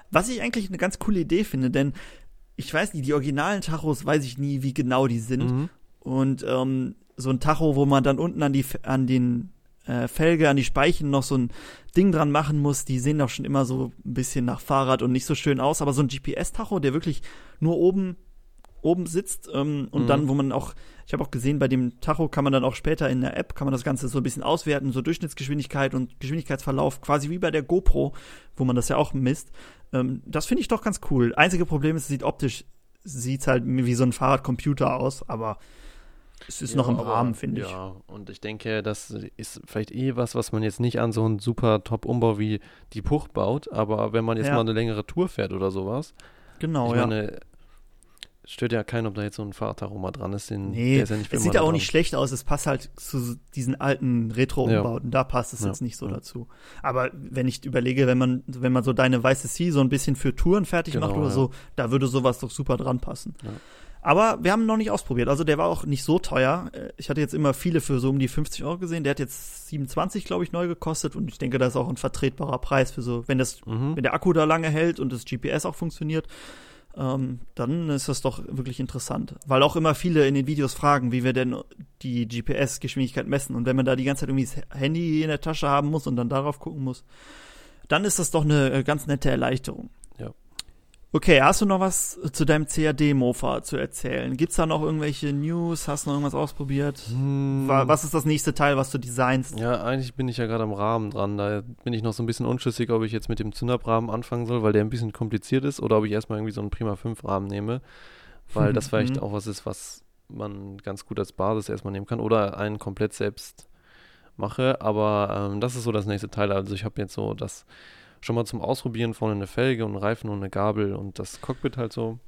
Speaker 3: Was ich eigentlich eine ganz coole Idee finde, denn ich weiß nicht, die originalen Tachos weiß ich nie, wie genau die sind. Mhm. Und ähm, so ein Tacho, wo man dann unten an die an den äh, Felge, an die Speichen noch so ein Ding dran machen muss, die sehen doch schon immer so ein bisschen nach Fahrrad und nicht so schön aus. Aber so ein GPS-Tacho, der wirklich nur oben oben sitzt ähm, und mhm. dann, wo man auch, ich habe auch gesehen, bei dem Tacho kann man dann auch später in der App, kann man das Ganze so ein bisschen auswerten, so Durchschnittsgeschwindigkeit und Geschwindigkeitsverlauf, quasi wie bei der GoPro, wo man das ja auch misst. Ähm, das finde ich doch ganz cool. Einzige Problem ist, es sieht optisch, sieht halt wie so ein Fahrradcomputer aus, aber es ist ja, noch im Rahmen, finde ich.
Speaker 4: Ja, und ich denke, das ist vielleicht eh was, was man jetzt nicht an so einen super Top-Umbau wie die Puch baut, aber wenn man jetzt ja. mal eine längere Tour fährt oder sowas.
Speaker 3: Genau,
Speaker 4: ich
Speaker 3: ja.
Speaker 4: Meine, stört ja keinen, ob da jetzt so ein Fahrradtacho dran ist. Den,
Speaker 3: nee, ist ja nicht es sieht ja auch nicht schlecht aus. Es passt halt zu diesen alten Retro-Umbauten. Ja. Da passt es ja. jetzt nicht so dazu. Aber wenn ich überlege, wenn man, wenn man so deine weiße C so ein bisschen für Touren fertig genau, macht oder so, da würde sowas doch super dran passen. Aber wir haben ihn noch nicht ausprobiert. Also der war auch nicht so teuer. Äh, ich hatte jetzt immer viele für so um die 50 Euro gesehen. Der hat jetzt 27, glaube ich, neu gekostet. Und ich denke, das ist auch ein vertretbarer Preis für so, wenn das, mhm. wenn der Akku da lange hält und das GPS auch funktioniert ähm, dann ist das doch wirklich interessant. Weil auch immer viele in den Videos fragen, wie wir denn die GPS-Geschwindigkeit messen. Und wenn man da die ganze Zeit irgendwie das Handy in der Tasche haben muss und dann darauf gucken muss, dann ist das doch eine äh, ganz nette Erleichterung. Okay, hast du noch was zu deinem CAD-Mofa zu erzählen? Gibt's da noch irgendwelche News? Hast du noch irgendwas ausprobiert? Hm. Was ist das nächste Teil, was du designst?
Speaker 4: Ja, eigentlich bin ich ja gerade am Rahmen dran. Da bin ich noch so ein bisschen unschlüssig, ob ich jetzt mit dem Zündabrahmen anfangen soll, weil der ein bisschen kompliziert ist, oder ob ich erstmal irgendwie so einen Prima 5 Rahmen nehme, weil das vielleicht mhm. auch was ist, was man ganz gut als Basis erstmal nehmen kann, oder einen komplett selbst mache. Aber ähm, das ist so das nächste Teil. Also ich habe jetzt so das schon mal zum Ausprobieren vorne eine Felge und Reifen und eine Gabel und das Cockpit halt so.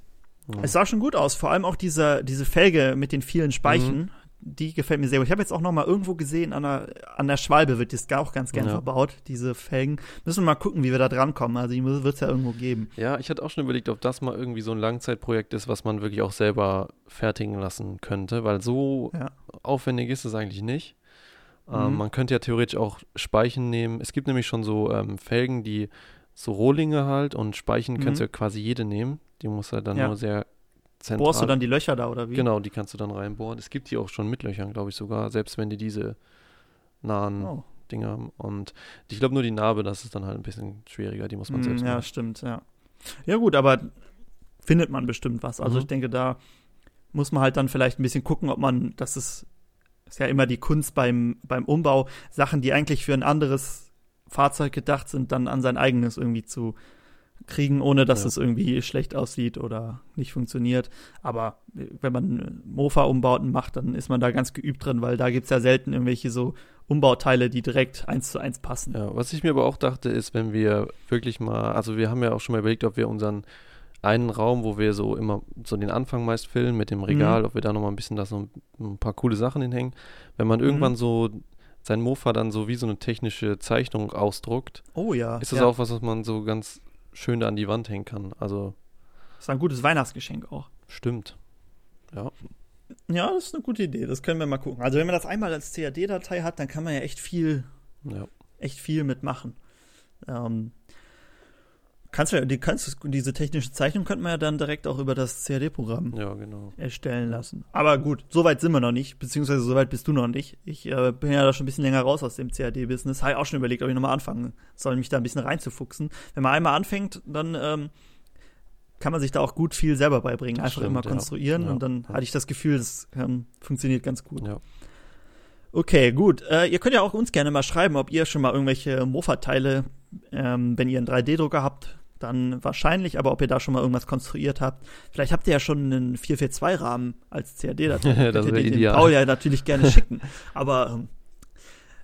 Speaker 3: Ja. Es sah schon gut aus, vor allem auch diese, diese Felge mit den vielen Speichen. Mhm. Die gefällt mir sehr gut. Ich habe jetzt auch noch mal irgendwo gesehen, an der, an der Schwalbe wird das auch ganz gern ja. verbaut, diese Felgen. Müssen wir mal gucken, wie wir da drankommen. Also die wird es ja irgendwo geben.
Speaker 4: Ja, ich hatte auch schon überlegt, ob das mal irgendwie so ein Langzeitprojekt ist, was man wirklich auch selber fertigen lassen könnte, weil so ja. aufwendig ist es eigentlich nicht. Ähm, mhm. man könnte ja theoretisch auch Speichen nehmen. Es gibt nämlich schon so ähm, Felgen, die so Rohlinge halt und Speichen mhm. kannst du ja quasi jede nehmen. Die muss halt dann ja. nur sehr
Speaker 3: zentral. Bohrst du dann die Löcher da oder wie?
Speaker 4: Genau, die kannst du dann reinbohren. Es gibt die auch schon mit Löchern, glaube ich sogar, selbst wenn die diese nahen oh. Dinger. Und ich glaube nur die Narbe, das ist dann halt ein bisschen schwieriger, die muss man mm, selbst
Speaker 3: machen. Ja, stimmt, ja. Ja gut, aber findet man bestimmt was. Also mhm. ich denke, da muss man halt dann vielleicht ein bisschen gucken, ob man, das ist, ist ja immer die Kunst beim, beim Umbau, Sachen, die eigentlich für ein anderes Fahrzeug gedacht sind, dann an sein eigenes irgendwie zu kriegen, ohne dass ja. es irgendwie schlecht aussieht oder nicht funktioniert. Aber wenn man Mofa-Umbauten macht, dann ist man da ganz geübt drin, weil da gibt es ja selten irgendwelche so Umbauteile, die direkt eins zu eins passen.
Speaker 4: Ja, was ich mir aber auch dachte, ist, wenn wir wirklich mal, also wir haben ja auch schon mal überlegt, ob wir unseren einen Raum, wo wir so immer so den Anfang meist filmen mit dem Regal, mhm. ob wir da nochmal ein bisschen da so ein, ein, paar coole Sachen hinhängen. Wenn man mhm. irgendwann so sein Mofa dann so wie so eine technische Zeichnung ausdruckt,
Speaker 3: oh ja,
Speaker 4: ist das
Speaker 3: ja.
Speaker 4: auch was, was man so ganz schön da an die Wand hängen kann. Also
Speaker 3: das ist ein gutes Weihnachtsgeschenk auch.
Speaker 4: Stimmt. Ja.
Speaker 3: Ja, das ist eine gute Idee. Das können wir mal gucken. Also wenn man das einmal als CAD-Datei hat, dann kann man ja echt viel, ja. echt viel mitmachen. Ähm, kannst du, die, kannst, diese technische Zeichnung könnte man ja dann direkt auch über das CAD-Programm
Speaker 4: ja, genau.
Speaker 3: erstellen lassen. Aber gut, so weit sind wir noch nicht, beziehungsweise so weit bist du noch nicht. Ich äh, bin ja da schon ein bisschen länger raus aus dem CAD-Business. Habe ich auch schon überlegt, ob ich nochmal anfangen soll, mich da ein bisschen reinzufuchsen. Wenn man einmal anfängt, dann ähm, kann man sich da auch gut viel selber beibringen. Einfach stimmt, immer konstruieren ja. und dann hatte ich das Gefühl, das ähm, funktioniert ganz gut.
Speaker 4: Ja.
Speaker 3: Okay, gut. Äh, ihr könnt ja auch uns gerne mal schreiben, ob ihr schon mal irgendwelche Mofa-Teile, ähm, wenn ihr einen 3D-Drucker habt, dann wahrscheinlich, aber ob ihr da schon mal irgendwas konstruiert habt. Vielleicht habt ihr ja schon einen 442-Rahmen als CAD-Datei.
Speaker 4: das
Speaker 3: wäre
Speaker 4: ideal.
Speaker 3: Paul ja natürlich gerne schicken. aber ähm,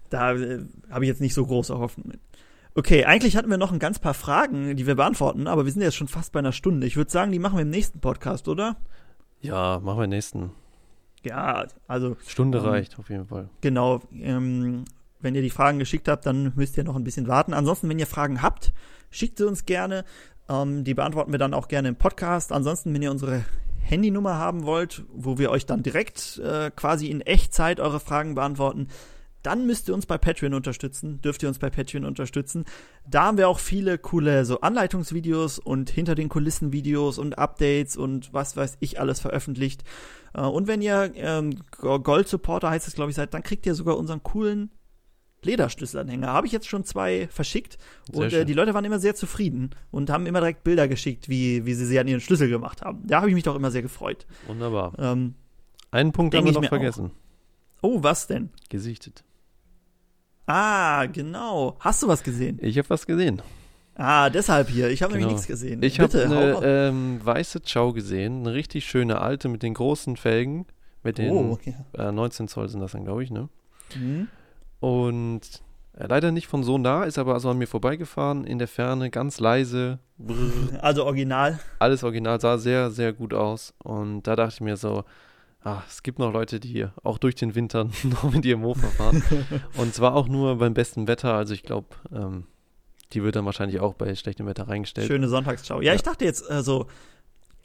Speaker 3: da äh, habe ich jetzt nicht so große Hoffnungen. Okay, eigentlich hatten wir noch ein ganz paar Fragen, die wir beantworten, aber wir sind jetzt schon fast bei einer Stunde. Ich würde sagen, die machen wir im nächsten Podcast, oder?
Speaker 4: Ja, machen wir im nächsten.
Speaker 3: Ja, also.
Speaker 4: Stunde ähm, reicht auf jeden Fall.
Speaker 3: Genau. Ähm, wenn ihr die Fragen geschickt habt, dann müsst ihr noch ein bisschen warten. Ansonsten, wenn ihr Fragen habt, schickt sie uns gerne. Ähm, die beantworten wir dann auch gerne im Podcast. Ansonsten, wenn ihr unsere Handynummer haben wollt, wo wir euch dann direkt äh, quasi in Echtzeit eure Fragen beantworten, dann müsst ihr uns bei Patreon unterstützen, dürft ihr uns bei Patreon unterstützen. Da haben wir auch viele coole so Anleitungsvideos und hinter den Kulissen Videos und Updates und was weiß ich alles veröffentlicht. Äh, und wenn ihr ähm, Gold Supporter heißt es glaube ich seid, dann kriegt ihr sogar unseren coolen Lederschlüsselanhänger. Habe ich jetzt schon zwei verschickt und äh, die Leute waren immer sehr zufrieden und haben immer direkt Bilder geschickt, wie, wie sie sie an ihren Schlüssel gemacht haben. Da habe ich mich doch immer sehr gefreut.
Speaker 4: Wunderbar. Ähm, Einen Punkt haben wir noch vergessen.
Speaker 3: Auch. Oh, was denn?
Speaker 4: Gesichtet.
Speaker 3: Ah, genau. Hast du was gesehen?
Speaker 4: Ich habe was gesehen.
Speaker 3: Ah, deshalb hier. Ich habe genau. nämlich nichts gesehen.
Speaker 4: Ich habe eine ähm, weiße Chow gesehen, eine richtig schöne alte mit den großen Felgen, mit den oh, okay. äh, 19 Zoll sind das dann, glaube ich, ne? Mhm. Und äh, leider nicht von so nah, ist aber also an mir vorbeigefahren, in der Ferne, ganz leise.
Speaker 3: Brrr. Also original.
Speaker 4: Alles original, sah sehr, sehr gut aus. Und da dachte ich mir so, ah, es gibt noch Leute, die auch durch den Winter noch mit ihrem Mofa fahren. und zwar auch nur beim besten Wetter. Also ich glaube, ähm, die wird dann wahrscheinlich auch bei schlechtem Wetter reingestellt.
Speaker 3: Schöne Sonntagsschau. Ja, ja, ich dachte jetzt, also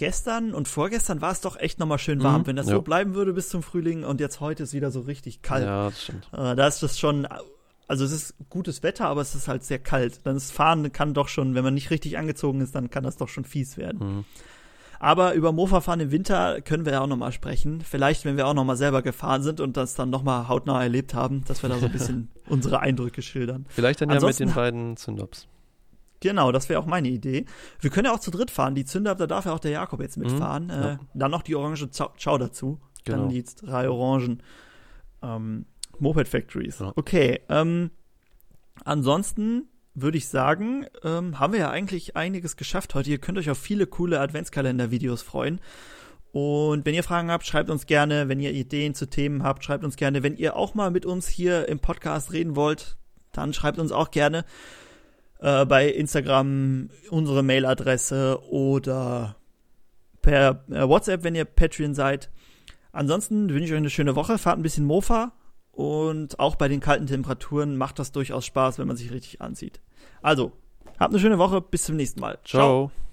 Speaker 3: gestern und vorgestern war es doch echt nochmal schön warm. Mhm, Wenn das ja. so bleiben würde bis zum Frühling und jetzt heute ist wieder so richtig kalt.
Speaker 4: Ja, das stimmt.
Speaker 3: Äh, da ist das schon, also es ist gutes Wetter, aber es ist halt sehr kalt. Dann das Fahren kann doch schon, wenn man nicht richtig angezogen ist, dann kann das doch schon fies werden. Mhm. Aber über Mofa-Fahren im Winter können wir ja auch nochmal sprechen. Vielleicht, wenn wir auch nochmal selber gefahren sind und das dann nochmal hautnah erlebt haben, dass wir da so ein bisschen unsere Eindrücke schildern.
Speaker 4: Vielleicht dann Ansonsten, ja mit den beiden Zündops.
Speaker 3: Genau, das wäre auch meine Idee. Wir können ja auch zu dritt fahren. Die Zündab, da darf ja auch der Jakob jetzt mitfahren. Mhm, ja. äh, dann noch die orange Ciao dazu. Genau. Dann die drei Orangen ähm, Moped Factories. Ja. Okay, ähm, ansonsten würde ich sagen, ähm, haben wir ja eigentlich einiges geschafft heute. Ihr könnt euch auf viele coole Adventskalender-Videos freuen. Und wenn ihr Fragen habt, schreibt uns gerne. Wenn ihr Ideen zu Themen habt, schreibt uns gerne. Wenn ihr auch mal mit uns hier im Podcast reden wollt, dann schreibt uns auch gerne äh, bei Instagram unsere Mailadresse oder per äh, WhatsApp, wenn ihr Patreon seid. Ansonsten wünsche ich euch eine schöne Woche. Fahrt ein bisschen Mofa und auch bei den kalten Temperaturen macht das durchaus Spaß, wenn man sich richtig anzieht. Also, habt eine schöne Woche. Bis zum nächsten Mal.
Speaker 4: Ciao. Ciao.